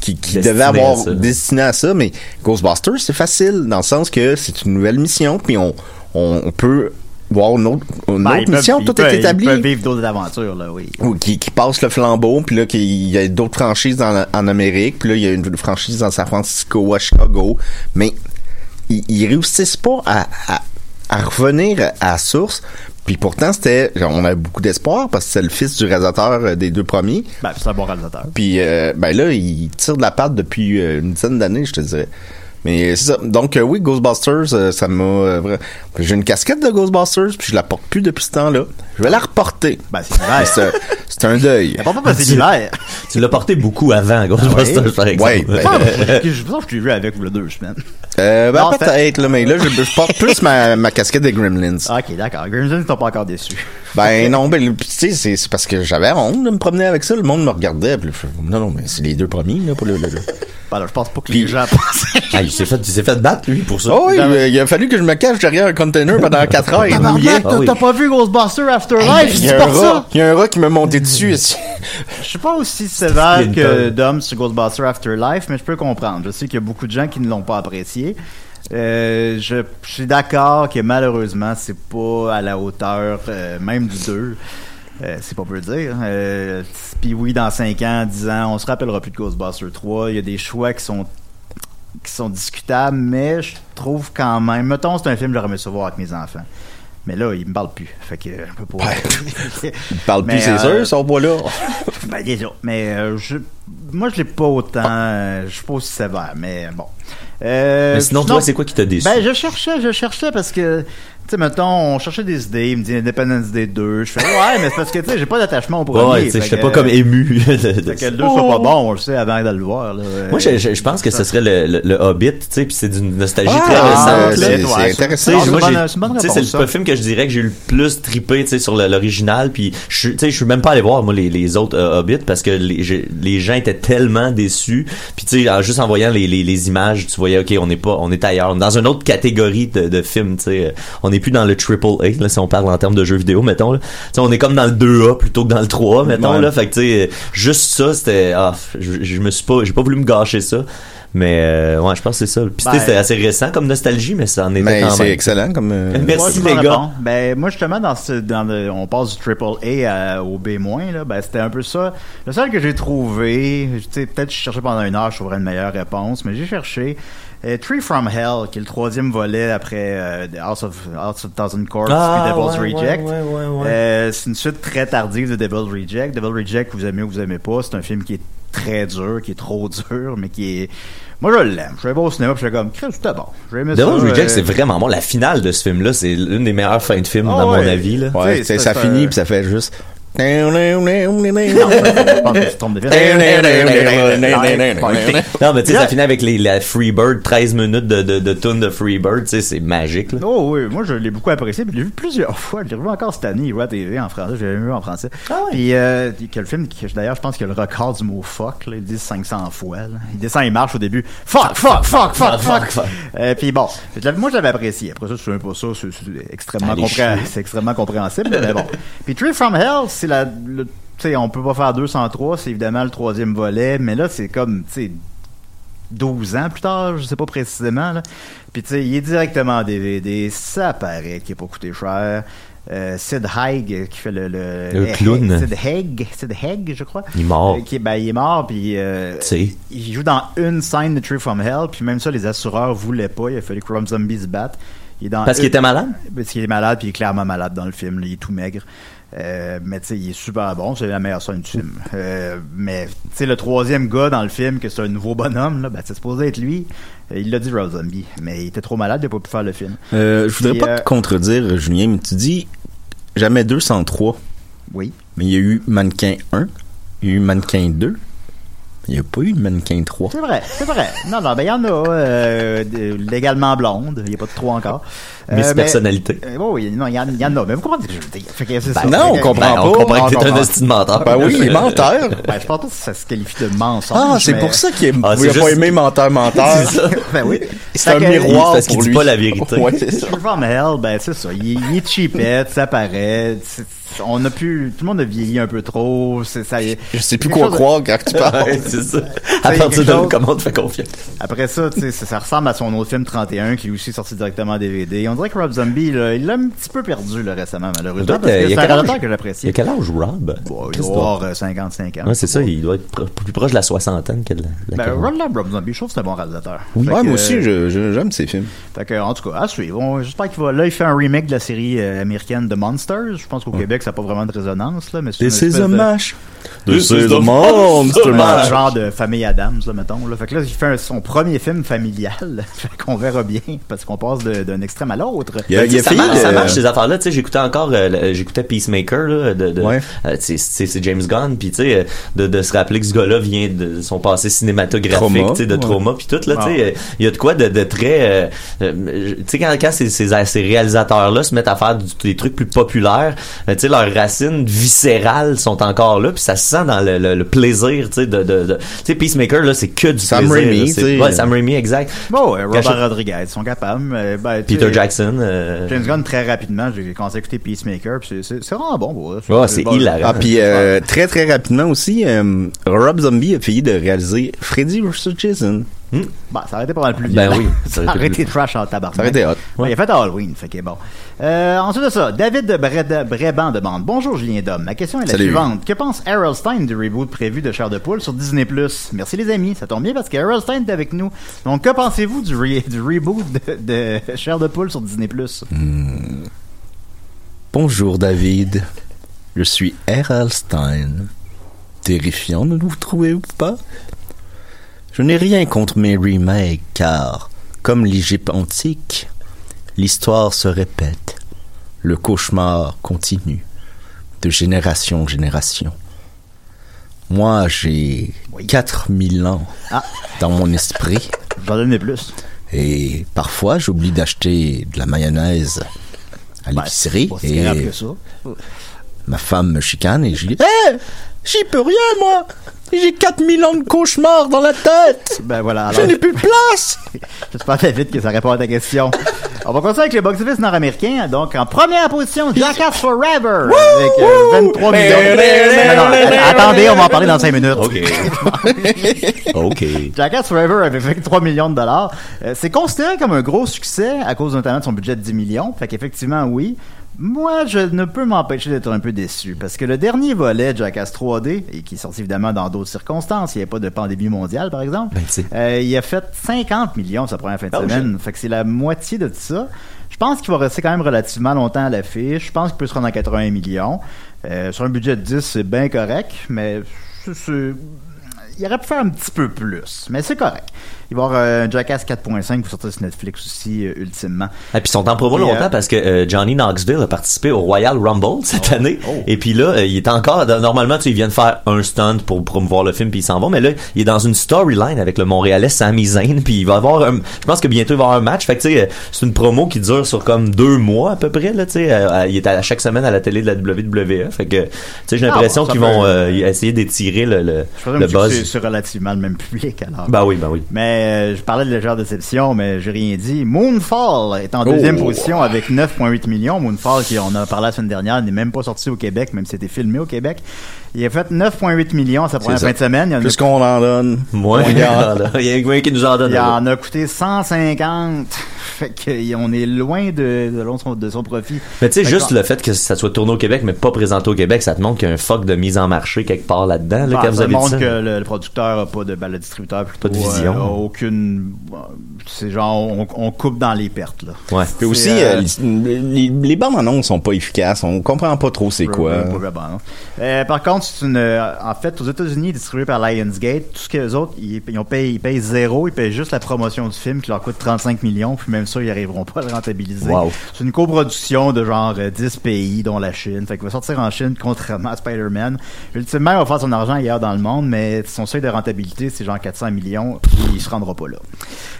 qui, qui devait avoir destiné à ça, mais Ghostbusters, c'est facile, dans le sens que c'est une nouvelle mission, puis on, on, on peut voir une autre, une Ben, autre peuvent- mission, tout est établi. Ils peuvent vivre d'autres aventures, là, oui. Ou qui, qui passe le flambeau, puis là, qu'il y a d'autres franchises en, en Amérique, puis là, il y a une franchise en San Francisco, à Chicago, mais ils, ils réussissent pas à, à, à revenir à la source, puis pourtant, c'était, on avait beaucoup d'espoir, parce que c'est le fils du réalisateur euh, des deux premiers, Ben, c'est un bon réalisateur. puis euh, ben là, il tire de la patte depuis euh, une dizaine d'années, je te dirais. Mais c'est ça. Donc euh, oui, Ghostbusters, euh, ça m'a... euh, J'ai une casquette de Ghostbusters, puis je la porte plus depuis ce temps-là. Je vais la reporter. Ben, c'est C'est un, deuil. Mais pas parce que c'est l'hiver. Tu l'as porté beaucoup avant, Ghostbusters, ouais? par exemple. Ouais, ben, Ah, je pense que je l'ai vu avec vous le deux semaines. Euh, ben peut-être, là, mais là, je, je porte plus ma, ma casquette des Gremlins. Ah, ok, d'accord. Grimson, ils t'ont pas encore déçu. Ben non, ben tu sais, c'est parce que j'avais honte de me promener avec ça. Le monde me regardait. Puis, non, non, mais c'est les deux premiers, là, pour le... le- le- alors, je pense pas que Puis- les gens pensent. Ah, il s'est fait, il s'est fait battre, lui, pour ça. Oh oui, il a fallu que je me cache derrière un container pendant 4 heures. Tabarnak, Ah t'as pas vu Ghostbusters Afterlife? Il y a un rat, ça? il y a un rat qui m'a monté dessus ici. Je suis pas aussi sévère que Dom sur Ghostbusters Afterlife, mais je peux comprendre. Je sais qu'il y a beaucoup de gens qui ne l'ont pas apprécié. Euh, je, je suis d'accord que malheureusement, c'est pas à la hauteur euh, même du 2. Euh, c'est pas peu dire. Euh, Puis oui, dans 5 ans, 10 ans, on se rappellera plus de Ghostbusters 3. Il y a des choix qui sont qui sont discutables, mais je trouve quand même. Mettons, c'est un film que j'aurais aimé ça voir avec mes enfants. Mais là, il me parle plus. Fait que je peux pas. Il parle Mais, plus, c'est euh, sûr, son bois là. Ben, déjà. Mais euh, je, moi, je l'ai pas autant. euh, je suis pas aussi sévère, mais bon. Mais sinon, toi, c'est quoi qui t'a déçu? Ben, je cherchais, je cherchais parce que, sais, mettons, on cherchait des idées. Il me dit Independence Day 2. Je fais, ouais, mais c'est parce que, tu sais, j'ai pas d'attachement au premier. ouais, tu sais, j'étais pas comme ému. de- de Fait que le 2 soit pas bon, on le sait avant de le voir. Là. Moi, je, je, je pense que ce serait le, le, le Hobbit, tu sais, puis c'est d'une nostalgie Ah, très récente. c'est- ouais, intéressant. Sais, c'est moi, j'ai- sais, le film que je dirais que j'ai eu le plus trippé, tu sais, sur l'original, puis je, suis- tu sais, je suis même pas allé voir moi les, les autres euh, Hobbits parce que les, les gens étaient tellement déçus, puis tu sais, en- juste en voyant les, les, les images, tu voyais, ok, on n'est pas, on est ailleurs, on est dans une autre catégorie de, de films, tu sais, euh, on plus dans le triple A, là, si on parle en termes de jeux vidéo, mettons, là. On est comme dans le 2A plutôt que dans le 3, mettons, Ouais. là, fait que tu sais, juste ça, c'était, ah, je, je me suis pas, j'ai pas voulu me gâcher ça. Mais euh, ouais, je pense que c'est ça. Puis Ben- c'était assez récent comme nostalgie, mais ça en était Mais quand c'est excellent comme. euh, Merci, je les gars. Ben, moi, justement, dans ce, dans le, on passe du triple A au B-, là, ben, c'était un peu ça. Le seul que j'ai trouvé, tu sais, peut-être que je cherchais pendant une heure, je trouverais une meilleure réponse, mais j'ai cherché, euh, Tree from Hell, qui est le troisième volet après euh, The House of, House of Thousand Corpse Ah, puis Devil's ouais, Reject. ouais, ouais, ouais, ouais. Euh, c'est une suite très tardive de Devil's Reject. Devil's Reject, vous aimez ou vous aimez pas, c'est un film qui est très dur, qui est trop dur, mais qui est... Moi, je l'aime. Je vais pas au cinéma, puis je suis comme, Chris, c'était bon. Ça. Devil's Reject, euh, c'est vraiment bon. La finale de ce film-là, c'est l'une des meilleures fins de film, Ah dans mon avis. Là. Ouais, ça c'est finit un- puis ça fait juste. Non, mais tu sais, ça finit avec les, la Freebird, 13 minutes de, de, de tune de Freebird, tu sais, c'est magique. Là. Oh oui, moi je l'ai beaucoup apprécié, puis je l'ai vu plusieurs fois. Je l'ai revu encore cette année, la TV en français, je l'ai vu en français. Ah ouais? Puis euh, le film, d'ailleurs, je pense qu'il a le record du mot fuck, là, ils disent 500 fois. Là. Il descend, il marche au début. Fuck, fuck, fuck, fuck, fuck. fuck. Euh, puis bon, moi je l'avais apprécié. Après ça, je ne pas ça, c'est, extrêmement, compré- extrêmement compréhensible, mais bon. Puis Tree from Hell, c'est la... le- tu sais, on peut pas faire 203, c'est évidemment le troisième volet, mais là, c'est comme, tu sais, 12 ans plus tard, je sais pas précisément. Là. Puis tu sais, il est directement en DVD, ça paraît qu'il a pas coûté cher. Euh, Sid Haig qui fait le, le, Le clown. Sid Haig, Sid Haig, je crois. Il est mort. Euh, qui, ben, il est mort puis euh, il joue dans une scène de Tree from Hell puis même ça les assureurs voulaient pas, il a fallu que Rob Zombie se batte. Il est dans Parce qu'il était malade? parce qu'il est malade, puis il est clairement malade dans le film. là, il est tout maigre. Euh, mais tu sais, il est super bon. C'est la meilleure scène du film. Euh, mais tu sais, le troisième gars dans le film, que c'est un nouveau bonhomme, là, ben, c'est supposé être lui. Euh, il l'a dit, Rob Zombie. Mais il était trop malade, il n'a pas pu faire le film. Euh, je voudrais pas te contredire, Julien, mais tu dis jamais 203. Oui. Mais il y a eu Mannequin 1, il y a eu Mannequin 2, il n'y a pas eu de Mannequin 3. C'est vrai, c'est vrai. Non, non, ben il y en a. euh, légalement blonde. Il n'y a pas de trop encore. Miss mais- Personnalité. euh, oui, non, il y, en- il y en a. Mais vous comprenez ce que je veux dire. Fait que c'est ça. non, on comprend Ben, pas. on comprend que on t'es un comprend. esti de menteur. Ben oui, il est menteur. Ben, je pense pas que ça se qualifie de mensonge. Ah, c'est mais- pour ça qu'il Ah, a, c'est il a pas juste- aimé menteur menteur. C'est ça. ben oui. C'est un que- miroir parce qu'il dit pas la vérité. Ouais, c'est ça. From Hell, ben c'est ça. Il, il est cheapette, ça paraît. On a pu, tout le monde a vieilli un peu trop. C'est ça. y est. Je sais plus quoi chose- croire quand tu parles. Ouais, c'est ça. À il partir de là, comment on te fait confiance? Après ça, tu sais, ça, ça ressemble à son autre film 31 qui est aussi sorti directement à DVD. On dirait que Rob Zombie, là, il l'a un petit peu perdu là, récemment, malheureusement. Parce euh, que il c'est un réalisateur que Il y j'apprécie. a quel âge, Rob? Bon, il doit avoir euh, 55 ans. Ouais, c'est ça, il doit être pro- plus proche de la soixantaine que de la, la Ben. Rob, Rob Zombie, je trouve que c'est un bon réalisateur. Ouais, Fait moi aussi, euh, j'aime ces films. Fait que, en tout cas, à suivre. J'espère qu'il va. Là, il fait un remake de la série euh, américaine The Monsters. Je pense qu'au Québec, ça n'a pas vraiment de résonance, là, mais c'est une This is a de- mash. This This is is the a monster un mash. genre de famille Adams, là, mettons. Là. Fait que là, il fait un- son premier film familial. fait qu'on verra bien, parce qu'on passe d'un extrême à l'autre. Il y a, il y a ça, ça marche, ces affaires-là. Tu sais, j'écoutais encore, euh, j'écoutais Peacemaker, là, de, de, Ouais. euh, c'est James Gunn, puis tu sais, euh, de, de se rappeler que ce gars-là vient de son passé cinématographique, Trauma, tu sais, de ouais. trauma, puis tout, là, tu sais, il y a de quoi de, de très, euh, tu sais, quand, quand ces, ces, ces réalisateurs-là se mettent à faire du- des trucs plus populaires, euh, tu sais, leurs racines viscérales sont encore là, puis ça se sent dans le, le, le plaisir, tu sais, de, de, de- tu sais, Peacemaker, là, c'est que du Sam plaisir. Raimi, là, c'est-. Ouais, Sam Raimi, exact. Bon, euh, Robert Rodriguez, ils sont capables. ben, Peter Jackson. euh, James Gunn, très rapidement, j'ai commencé à écouter Peacemaker, puis c'est- vraiment bon pour. Ouais, c'est bon, hilarant. Ah, puis euh, très très rapidement aussi, euh, Rob Zombie a failli de réaliser Freddy vs. Jason. Bah, ça aurait été pas mal plus Ben violent. oui, ça aurait été trash en tabarnak. Ça aurait été hot. Ouais, il a fait Halloween, fait que bon. Euh, ensuite de ça, David de Breda- Bréban demande Bonjour Julien Dom. Ma question est la Salut. suivante. Que pense Harold Stein du reboot prévu de Chair de Poule sur Disney Merci les amis, ça tombe bien parce que Harold Stein est avec nous. Donc que pensez-vous du, re- du reboot de, de Chair de Poule sur Disney Bonjour David, je suis Harold Stein. Terrifiant, ne vous trouvez-vous pas? Je n'ai rien contre mes remakes, car, comme l'Égypte antique, l'histoire se répète, le cauchemar continue, de génération en génération. Moi, j'ai Oui. 4000 ans Ah. dans mon esprit, J'en donnais plus. et parfois j'oublie d'acheter de la mayonnaise à Ben, l'épicerie, grave et ma femme me chicane et je dis Hé J'y peux rien, moi J'ai 4000 ans de cauchemar dans la tête Ben voilà. Je n'ai plus de place J'espère, David, que ça répond à ta question. On va continuer avec les box-office nord-américains. Donc, en première position, Jackass Forever, avec euh, 23 millions. Non, non, att- attendez, on va en parler dans 5 minutes. OK. OK. Jackass Forever avec 23 millions de dollars. Euh, c'est considéré comme un gros succès à cause notamment de son budget de 10 millions. Fait qu'effectivement, oui. Moi, je ne peux m'empêcher d'être un peu déçu parce que le dernier volet, Jackass 3D, et qui est sorti évidemment dans d'autres circonstances, il n'y avait pas de pandémie mondiale par exemple, Ben, euh, il a fait 50 millions sa première fin de Oh, semaine. Fait que c'est la moitié de tout ça. Je pense qu'il va rester quand même relativement longtemps à l'affiche. Je pense qu'il peut se rendre à 80 millions. Euh, sur un budget de 10, c'est bien correct, mais c'est- il aurait pu faire un petit peu plus, mais c'est correct. Il va y avoir euh, un Jackass 4.5 qui va sortir sur Netflix aussi, euh, ultimement. Et puis ils sont en promo Et, longtemps euh, parce que euh, Johnny Knoxville a participé au Royal Rumble cette année. oh. Et puis là, euh, il est encore normalement tu sais, ils viennent faire un stunt pour promouvoir le film puis ils s'en vont mais là, il est dans une storyline avec le Montréalais Sami Zayn puis il va avoir un je pense que bientôt il va y avoir un match. Fait que tu sais euh, c'est une promo qui dure sur comme deux mois à peu près là, tu sais euh, euh, il est à chaque semaine à la télé de la WWE. Fait que tu sais j'ai Ah, l'impression qu'ils vont euh, essayer d'étirer le le, Je le que buzz. c'est- relativement le même public, alors. Bah oui, bah oui. Mais euh, je parlais de légère déception, mais j'ai rien dit. Moonfall est en deuxième Oh. position avec 9,8 millions. Moonfall, qui on a parlé la semaine dernière, n'est même pas sorti au Québec, même si c'était filmé au Québec. Il a fait 9,8 millions à sa première ça. fin de semaine. Il en a Plus qu'on en donne. Moi, il y a un gars qui nous en donne. Il là. en a coûté 150. fait qu'on est loin de, de, son, de son profit. Mais tu sais, juste le fait que ça soit tourné au Québec, mais pas présenté au Québec, ça te montre qu'il y a un fuck de mise en marché quelque part là-dedans, là, vous ça dit montre ça. que le, le producteur a pas de ben, le distributeur plutôt, Pas de vision. euh, aucune c'est genre on, on coupe dans les pertes là. Ouais. Puis aussi, euh, euh, les, les, bandes annonces sont pas efficaces. On comprend pas trop c'est quoi. Euh, par contre, c'est une, euh, en fait, aux États-Unis, distribué par Lionsgate, tout ce que les autres, ils, ils ont payé, ils payent zéro, ils payent juste la promotion du film qui leur coûte 35 millions, puis même ça, ils arriveront pas à le rentabiliser. Wow. C'est une coproduction de genre euh, 10 pays, dont la Chine. Fait qu'il va sortir en Chine, contrairement à Spider-Man. Ultimement, il va faire son argent ailleurs dans le monde, mais son seuil de rentabilité, c'est genre 400 millions, puis il se rendra pas là.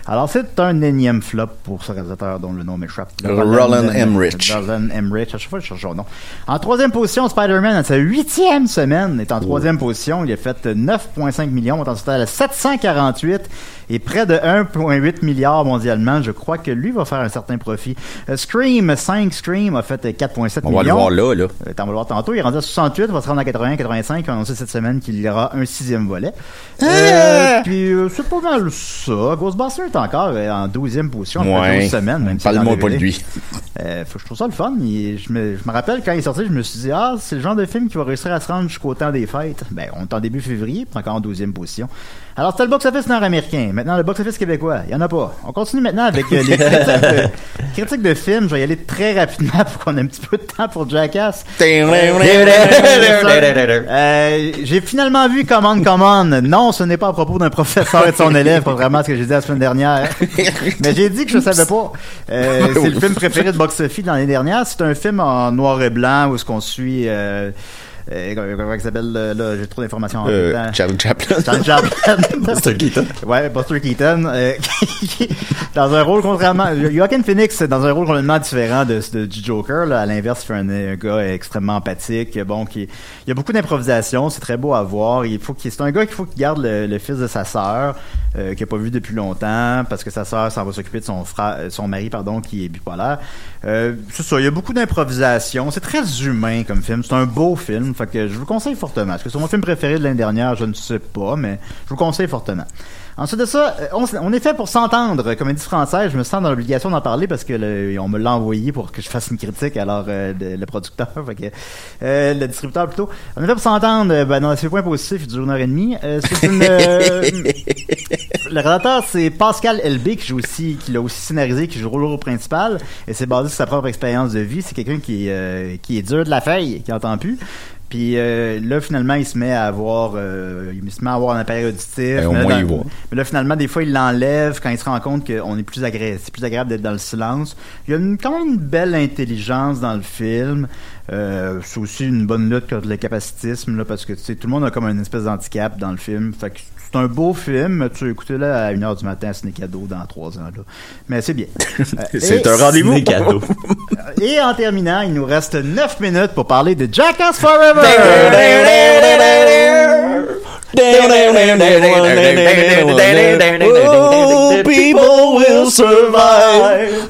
Alors, c'est un énième flop pour ce réalisateur dont le nom m'échappe. Roland Emmerich. Roland Emmerich. À chaque fois, je cherche son nom. En troisième position, Spider-Man, à sa huitième semaine est en troisième position. Il a fait 9,5 millions, montant son total à 748 et près de 1,8 milliard mondialement. Je crois que lui va faire un certain profit. Euh, Scream, 5 Scream a fait 4,7 On millions. va le voir là, là. Euh, T'en vas le voir tantôt. Il est rendu à 68, va se rendre à 80, 85. On a annoncé cette semaine qu'il y aura un sixième volet. Euh, puis euh, c'est pas mal ça. Ghostbusters est encore euh, en 12e position après Ouais. 12 semaines. Même Parle-moi pas le de lui. Euh, faut- je trouve ça le fun. Il- je, me, je me rappelle quand il est sorti, je me suis dit, ah, c'est le genre de film qui va réussir à se rendre jusqu'au temps des fêtes. Ben, on est en début février, puis encore en 12e position. Alors, c'était le box-office nord-américain. Maintenant, le box-office québécois. Il y en a pas. On continue maintenant avec euh, les critiques de, critiques de films. Je vais y aller très rapidement pour qu'on ait un petit peu de temps pour Jackass. Euh, j'ai finalement vu Command Command. Non, ce n'est pas à propos d'un professeur et de son élève, contrairement à ce que j'ai dit la semaine dernière. Mais j'ai dit que je savais pas. Euh, c'est le film préféré de Box Office l'année dernière. C'est un film en noir et blanc où ce qu'on suit. Euh, euh, comment il s'appelle là, là, J'ai trop d'informations en même Euh, temps. Charlie Chaplin. Charlie Chaplin. Buster Keaton. Ouais, Buster Keaton, euh, dans un rôle contrairement, Joaquin Phoenix dans un rôle complètement différent de, de- du Joker. Là, à l'inverse, il fait un, un gars extrêmement empathique. Bon, qui, il y a beaucoup d'improvisation, c'est très beau à voir. Il faut qu'il, c'est un gars qu'il faut qu'il garde le, le fils de sa sœur, euh, qu'il a pas vu depuis longtemps, parce que sa sœur s'en va s'occuper de son frère, euh, son mari, pardon, qui est bipolaire. Euh, c'est ça, il y a beaucoup d'improvisation. C'est très humain comme film. C'est un beau film. Fait que je vous le conseille fortement. Est-ce que c'est mon film préféré de l'année dernière? Je ne sais pas, mais je vous le conseille fortement. Ensuite de ça, euh, on, est fait pour s'entendre. Comédie française, je me sens dans l'obligation d'en parler parce que le- on me l'a envoyé pour que je fasse une critique. Alors, euh, le producteur, fait que, euh, le distributeur plutôt. On est fait pour s'entendre. euh, Ben, dans ses points positifs, il dure une heure et demie. Euh, c'est une, euh, le réalisateur, c'est Pascal Elbé qui joue aussi, qui l'a aussi scénarisé, qui joue le rôle principal. Et c'est basé sur sa propre expérience de vie. C'est quelqu'un qui, euh, qui est dur de la feuille, qui entend plus. Puis euh, là, finalement, il se met à avoir, euh, il se met à avoir un appareil auditif. Ben, au Mais là, moins, dans- il voit. mais là, finalement, des fois, il l'enlève quand il se rend compte qu'on est plus agréable. C'est plus agréable d'être dans le silence. Il y a une- quand même une belle intelligence dans le film. Euh, c'est aussi une bonne lutte contre le capacitisme, là, parce que tu sais, tout le monde a comme une espèce d'handicap dans le film. Fait que c'est un beau film. Tu écoutez là à 1h du matin, c'est des cadeaux dans 3 ans. Là. Mais c'est bien. Euh, C'est un rendez-vous. Des cadeaux. Et en terminant, il nous reste 9 minutes pour parler de Jackass Forever! Oh, people will survive.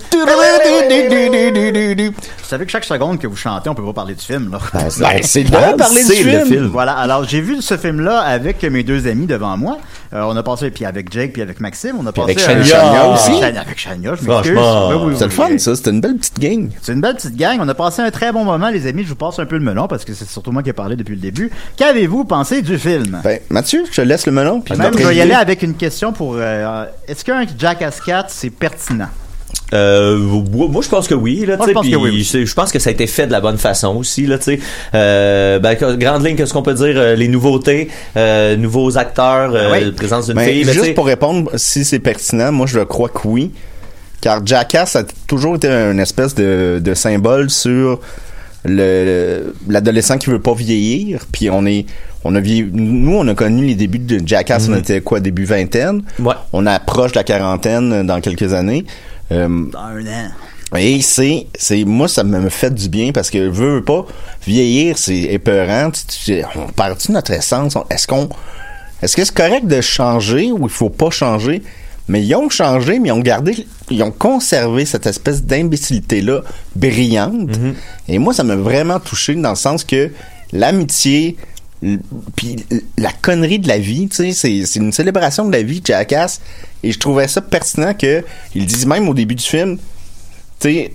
Vous savez que chaque seconde que vous chantez, on peut pas parler du film, là. Ben, c'est parler du c'est le film. film. Voilà, alors j'ai vu ce film-là avec mes deux amis devant moi. Euh, on a passé, puis avec Jake, puis avec Maxime, on a passé... avec Chania Ah, aussi. Avec Chania, je m'excuse. Franchement, Oui, oui, oui, C'est le fun, ça. C'était une belle petite gang. C'est une belle petite gang. On a passé un très bon moment, les amis. Je vous passe un peu le melon parce que c'est surtout moi qui ai parlé depuis le début. Qu'avez-vous pensé du film? Ben, Mathieu, je te laisse le melon. Puis Même, je vais y aller avec une question pour... euh, Est-ce qu'un Jackass 4, c'est pertinent? Euh, moi, je pense que oui. Là, Moi, tu sais, je pense que oui, Je pense que ça a été fait de la bonne façon aussi. Là, tu sais. euh, ben, grande ligne, qu'est-ce qu'on peut dire euh, Les nouveautés, euh, nouveaux acteurs, euh, Oui. la présence d'une Ben, fille. tu juste pour répondre, si c'est pertinent, moi je crois que oui. Car Jackass a toujours été une espèce de, de symbole sur le le- l'adolescent qui veut pas vieillir. Puis on est, on a vieilli- nous on a connu les débuts de Jackass, on était quoi début vingtaine? Ouais. On approche de la quarantaine dans quelques années. Euh, un an. et c'est, c'est, moi, ça me fait du bien parce que veux, veux pas vieillir, c'est épeurant. Tu- tu- on perd-tu notre essence? On- Est-ce qu'on, est-ce que c'est correct de changer ou il faut pas changer? Mais ils ont changé, mais ils ont gardé, ils ont conservé cette espèce d'imbécilité-là brillante. Et moi, ça m'a vraiment touché dans le sens que l'amitié, puis la connerie de la vie, tu sais, c'est, c'est une célébration de la vie, Jackass. Et je trouvais ça pertinent que, ils disent même au début du film, tu sais,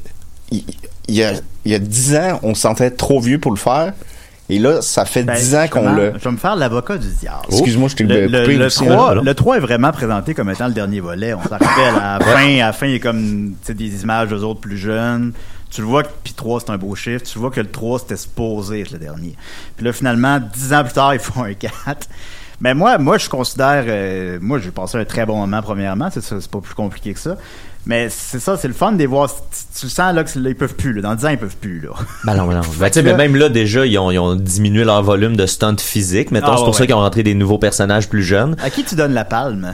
il y a, il y a 10 ans, on se sentait trop vieux pour le faire. Et là, ça fait Ben, 10 ans qu'on le... Je vais me faire l'avocat du diable. Excuse-moi, je t'ai Le, coupé le aussi, 3, là. le 3 est vraiment présenté comme étant le dernier volet. On s'en rappelle, à la fin, à la fin, il y a comme des images d'eux autres plus jeunes. Tu le vois que puis 3 c'est un beau chiffre. Tu vois que le 3 c'était supposé être le dernier. Puis là, finalement, 10 ans plus tard, ils font un 4. Mais moi, moi, je considère, euh, moi, j'ai passé un très bon moment premièrement. C'est pas plus compliqué que ça. Mais c'est ça, c'est le fun de les voir. Tu, le sens là que c'est- là, ils peuvent plus. Là. Dans 10 ans, ils peuvent plus. Là. Ben non, ben non. Ben, tu sais, que- mais même là, déjà, ils ont, ils ont diminué leur volume de stunt physique. Mettons, Ah, c'est pour ouais, ça ouais. qu'ils ont rentré des nouveaux personnages plus jeunes. À qui tu donnes la palme?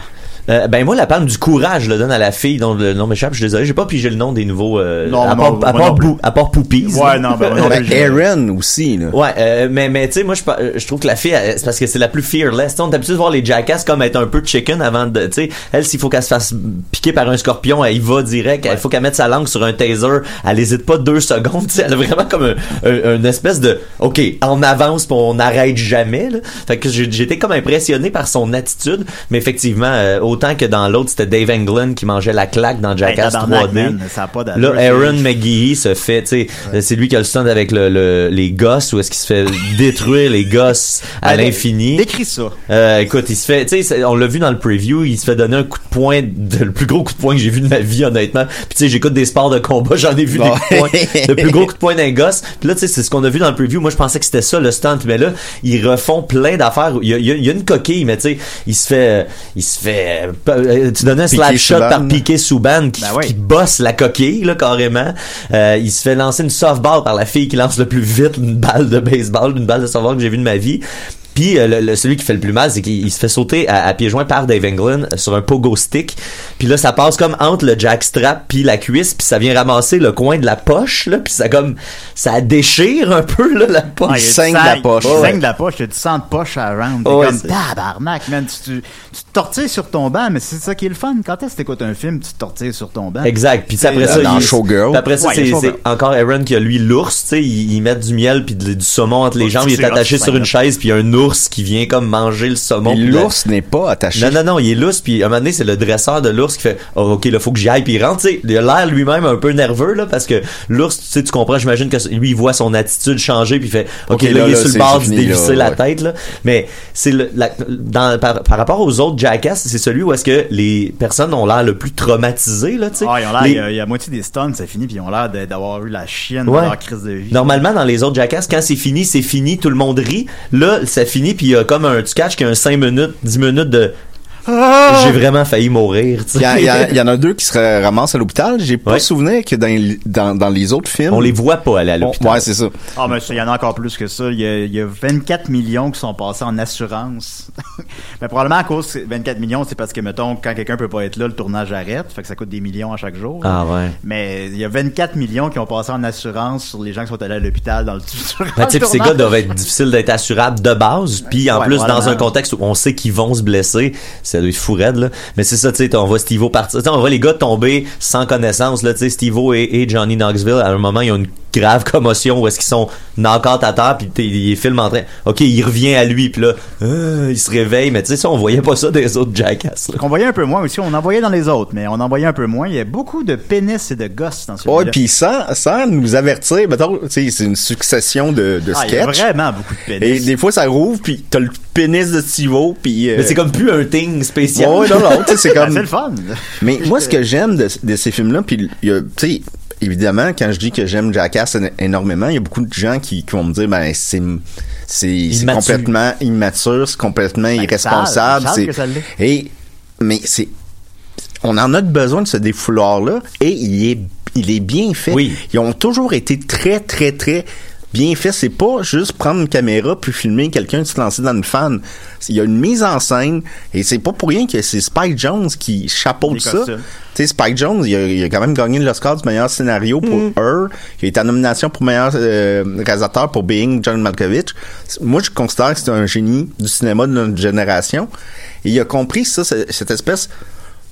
Euh, ben moi la palme du courage je le donne à la fille dont le nom m'échappe. Je suis désolé, j'ai pas pigé le nom des nouveaux. Euh, Non, à, moi, part, à, moi part non plus. Pou- à part Poupies. Ouais, non, ben, non Ben, Aaron aussi, là. Ouais, euh, mais mais tu sais moi je trouve que la fille c'est parce que c'est la plus fearless. Tu sais, on est habitué de voir les jackass comme être un peu chicken avant de tu sais elle s'il faut qu'elle se fasse piquer par un scorpion, elle y va direct, il faut qu'elle mette sa langue sur un taser, elle hésite pas deux secondes, tu sais, elle a vraiment comme un, un- une espèce de OK, on avance puis on n'arrête jamais là. Fait que j'ai- j'étais comme impressionné par son attitude, mais effectivement euh, autant que dans l'autre c'était Dave Englund qui mangeait la claque dans Jackass tabarnak, 3D. man, ça a pas Là, Aaron McGee se fait, tu sais, euh, c'est lui qui a le stunt avec le, le- les gosses, ou est-ce qu'il se fait détruire les gosses à l'infini. Décris ça. Euh, écoute, il se fait, tu sais, on l'a vu dans le preview, il se fait donner un coup de poing, de- le plus gros coup de poing que j'ai vu de ma vie, honnêtement. Puis tu sais, j'écoute des sports de combat, j'en ai vu des coups de poing, le plus gros coup de poing d'un gosse. Puis là, tu sais, c'est ce qu'on a vu dans le preview. Moi, je pensais que c'était ça le stunt, mais là, ils refont plein d'affaires. Il y a, il y a- il y a une coquille, mais tu sais, il se fait, il se fait, euh, tu donnais un slap shot par Piqué Souban qui, Ben oui. qui bosse la coquille là carrément. Euh, il se fait lancer une softball par la fille qui lance le plus vite une balle de baseball, une balle de softball que j'ai vue de ma vie. Puis euh, le, le- celui qui fait le plus mal, c'est qu'il il se fait sauter à, à pieds joints par Dave Englund euh, sur un pogo stick. Puis là, ça passe comme entre le jackstrap puis la cuisse, puis ça vient ramasser le coin de la poche, là, puis ça comme ça déchire un peu là la poche. Ah, il saigne de la poche. Il saigne de la poche, il y a du sang de poche à round. Ouais, comme tabarnak, man. Tu, tu, tu te tortilles sur ton banc, mais c'est ça qui est le fun. Quand est-ce que t'écoutes un film, tu te tortilles sur ton banc? Exact. Puis après Dans- ça, dans il- Showgirl. après ça, Ouais, il c'est encore Aaron qui a lui l'ours, tu sais, ils, ils mettent du miel puis du saumon entre les jambes, il est attaché sur une ça. chaise puis il y a un ours qui vient comme manger le saumon. L'ours n'est pas attaché. Non, non, non, il est lousse, puis à un moment donné, c'est le dresseur de l'ours qui fait oh, OK, là, faut que j'y aille, puis il rentre, tu sais, il a l'air lui-même un peu nerveux, là, parce que l'ours, tu sais, tu comprends, j'imagine que lui, il voit son attitude changer, puis il fait OK, là, là, il est là, sur le c'est- bord c'est de fini, dévisser là, la ouais. tête, là. Mais c'est le, la- dans, par, par rapport aux autres Jackass, c'est celui où est-ce que les personnes ont l'air le plus traumatisées, là, tu sais. Ah, ils ont l'air, Les- il y a- il y, a moitié des stuns, ça finit, puis ils ont l'air d'avoir eu la chienne Ouais. de leur crise de vie. Normalement, dans les autres Jackass, quand c'est fini, c'est fini, tout le monde rit. Là, ça finit, puis il y a comme un, tu catches qu'il y a un 5 minutes, 10 minutes de Ah! j'ai vraiment failli mourir. Il y, en a deux qui se ramassent à l'hôpital. J'ai pas Ouais. souvenir que dans, dans, dans les autres films. On les voit pas aller à on- l'hôpital. Ouais, c'est ça. Ah, mais ça, il y en a encore plus que ça. Il y y a 24 millions qui sont passés en assurance. mais probablement à cause de 24 millions, c'est parce que, mettons, quand quelqu'un peut pas être là, le tournage arrête. Fait que ça coûte des millions à chaque jour. Ah ouais. Mais il y a 24 millions qui ont passé en assurance sur les gens qui sont allés à l'hôpital dans le durant Ben, tu sais, le pis ces gars doivent être difficiles d'être assurables de base, puis en Ouais, plus dans un contexte où on sait qu'ils vont se blesser, ça doit être fou raide, là. Mais c'est ça, tu sais, on voit Steve-O partir, on voit les gars tomber sans connaissance, là, tu sais, Steve-O et, et Johnny Knoxville, à un moment, ils ont une grave commotion où est-ce qu'ils sont knock-out à terre, puis t'es- ils filment en train, ok, il revient à lui, puis là, euh, il se réveille, mais tu sais, ça, on voyait pas ça des autres Jackass, là. Qu'on voyait un peu moins aussi, on en voyait dans les autres, mais on en voyait un peu moins. Il y a beaucoup de pénis et de gosses dans ce Ouais, film. puis sans, sans nous avertir, mettons, tu sais, c'est une succession de, de ah, il y a sketchs. vraiment beaucoup de Et pénis. des fois, ça rouvre, puis t'as le pénis de Stivo, puis... euh, Mais c'est comme plus un thing spécial. Ouais, non, non, tu sais, c'est Ben, comme... c'est le fun. Mais moi, ce que j'aime de, de ces films-là, puis il y a, tu sais, évidemment, quand je dis que j'aime Jackass éno- énormément, il y a beaucoup de gens qui, qui vont me dire, ben, c'est, c'est, complètement immature, c'est complètement irresponsable. ça l'est. et, mais c'est, on en a besoin de ce défouloir-là, et il est, il est bien fait. Oui. Ils ont toujours été très, très, très bien faits. C'est pas juste prendre une caméra puis filmer quelqu'un se lancer dans une fan. Il y a une mise en scène et c'est pas pour rien que c'est Spike Jones qui chapeaute ça. costumes. Tu sais, Spike Jones, il a, il a quand même gagné l'Oscar du meilleur scénario pour Mm. Her. Il a été en nomination pour meilleur euh, réalisateur pour Being John Malkovich. Moi, je considère que c'est un génie du cinéma de notre génération. Et il a compris ça, ce- cette espèce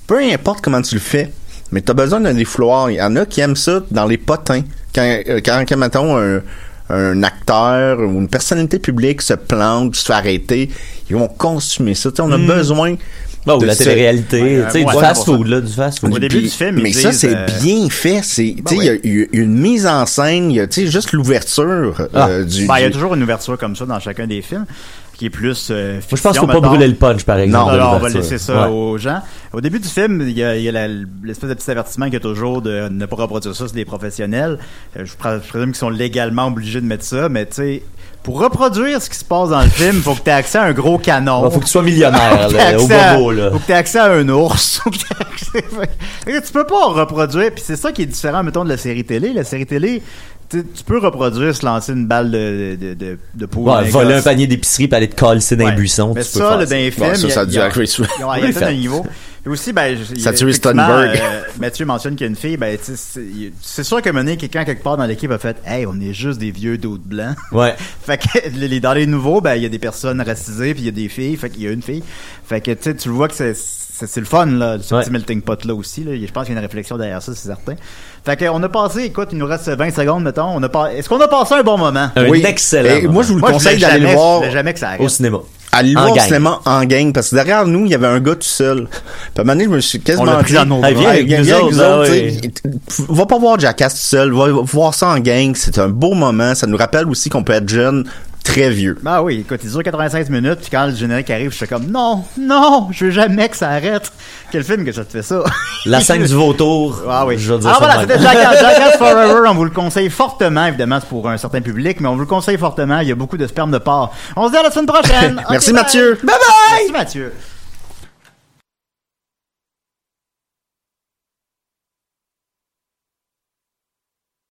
peu importe comment tu le fais, mais tu as besoin d'un défouloir. Il y en a qui aiment ça dans les potins. Quand, euh, quand, quand mettons, un, un acteur ou une personnalité publique se plante, se fait arrêter, ils vont consommer ça. Tu sais, on a besoin Ah, ou de la télé-réalité, Ouais, tu sais, ouais, du ouais, fast-food, là, du fast-food. Au début Puis- du film, ils mais ça, c'est euh, bien fait. C'est, tu sais, il y a- il y, a une mise en scène, il y a, tu sais, juste l'ouverture Ah. euh, du. Ben, il y a toujours une ouverture comme ça dans chacun des films, qui est plus. euh, Moi, je pense qu'il faut pas brûler le punch, par exemple. Non, on va laisser ça Ouais. aux gens. Au début du film, il y a, il y a la- l'espèce de petit avertissement qu'il y a toujours de ne pas reproduire ça, c'est des professionnels. Euh, je, je présume qu'ils sont légalement obligés de mettre ça, mais tu sais, pour reproduire ce qui se passe dans le film, il faut que tu aies accès à un gros canon. Il faut que tu sois millionnaire, là, au bobo, là. Faut que tu aies accès à un ours. Faut que accès- tu peux pas reproduire. Puis c'est ça qui est différent, mettons, de la série télé. La série télé, tu peux reproduire se lancer une balle de, de, de, de poule. Ouais, voler un panier d'épicerie puis aller te coller dans Ouais. un buisson, Mais tu peux ça, ça. dans les films, Bon, ça, ça a dû arriver souvent. Ils ont il y a Oui, fait un niveau. Et aussi, ben, Ça tue Stonebird. euh, Mathieu mentionne qu'il y a une fille, ben, tu sais, c'est sûr moment donné, quelqu'un quelque part dans l'équipe a fait, hey, on est juste des vieux d'autres blancs. Ouais. Fait que les- dans les nouveaux, ben il y a des personnes racisées puis il y a des filles, fait qu'il y a une fille. Fait que tu sais, tu le vois que c'est c'est le fun là, ce Ouais. petit melting pot là aussi là. Je pense qu'il y a une réflexion derrière ça, c'est certain. Fait que on a passé, écoute, il nous reste 20 secondes mettons, on a pas Est-ce qu'on a passé un bon moment? Un Oui. excellent. Et moi, je vous le Moi, conseille d'aller le jamais- voir jamais que ça au cinéma. Allez le voir au cinéma en gang parce que derrière nous, il y avait un gars tout seul. Puis à un moment donné, je me suis quasiment On l'a pris dit, dans nos viens, Avec viens, nous viens avec autres, nous ah autres. Va pas voir Jackass tout seul, va voir ça en gang, c'est un beau moment, ça nous rappelle aussi qu'on peut être jeune très vieux. Ah oui, écoute, il dure 96 minutes, puis quand le générique arrive, je suis comme non, non, je veux jamais que ça arrête. Quel film que ça te fait ça? La scène du vautour. Ah oui. Je veux dire Alors ça voilà, c'était Jackass, Forever. On vous le conseille fortement. Évidemment, c'est pour un certain public, mais on vous le conseille fortement. Il y a beaucoup de sperme de porc. On se dit à la semaine prochaine. Merci. Mathieu. Bye bye. Merci Mathieu.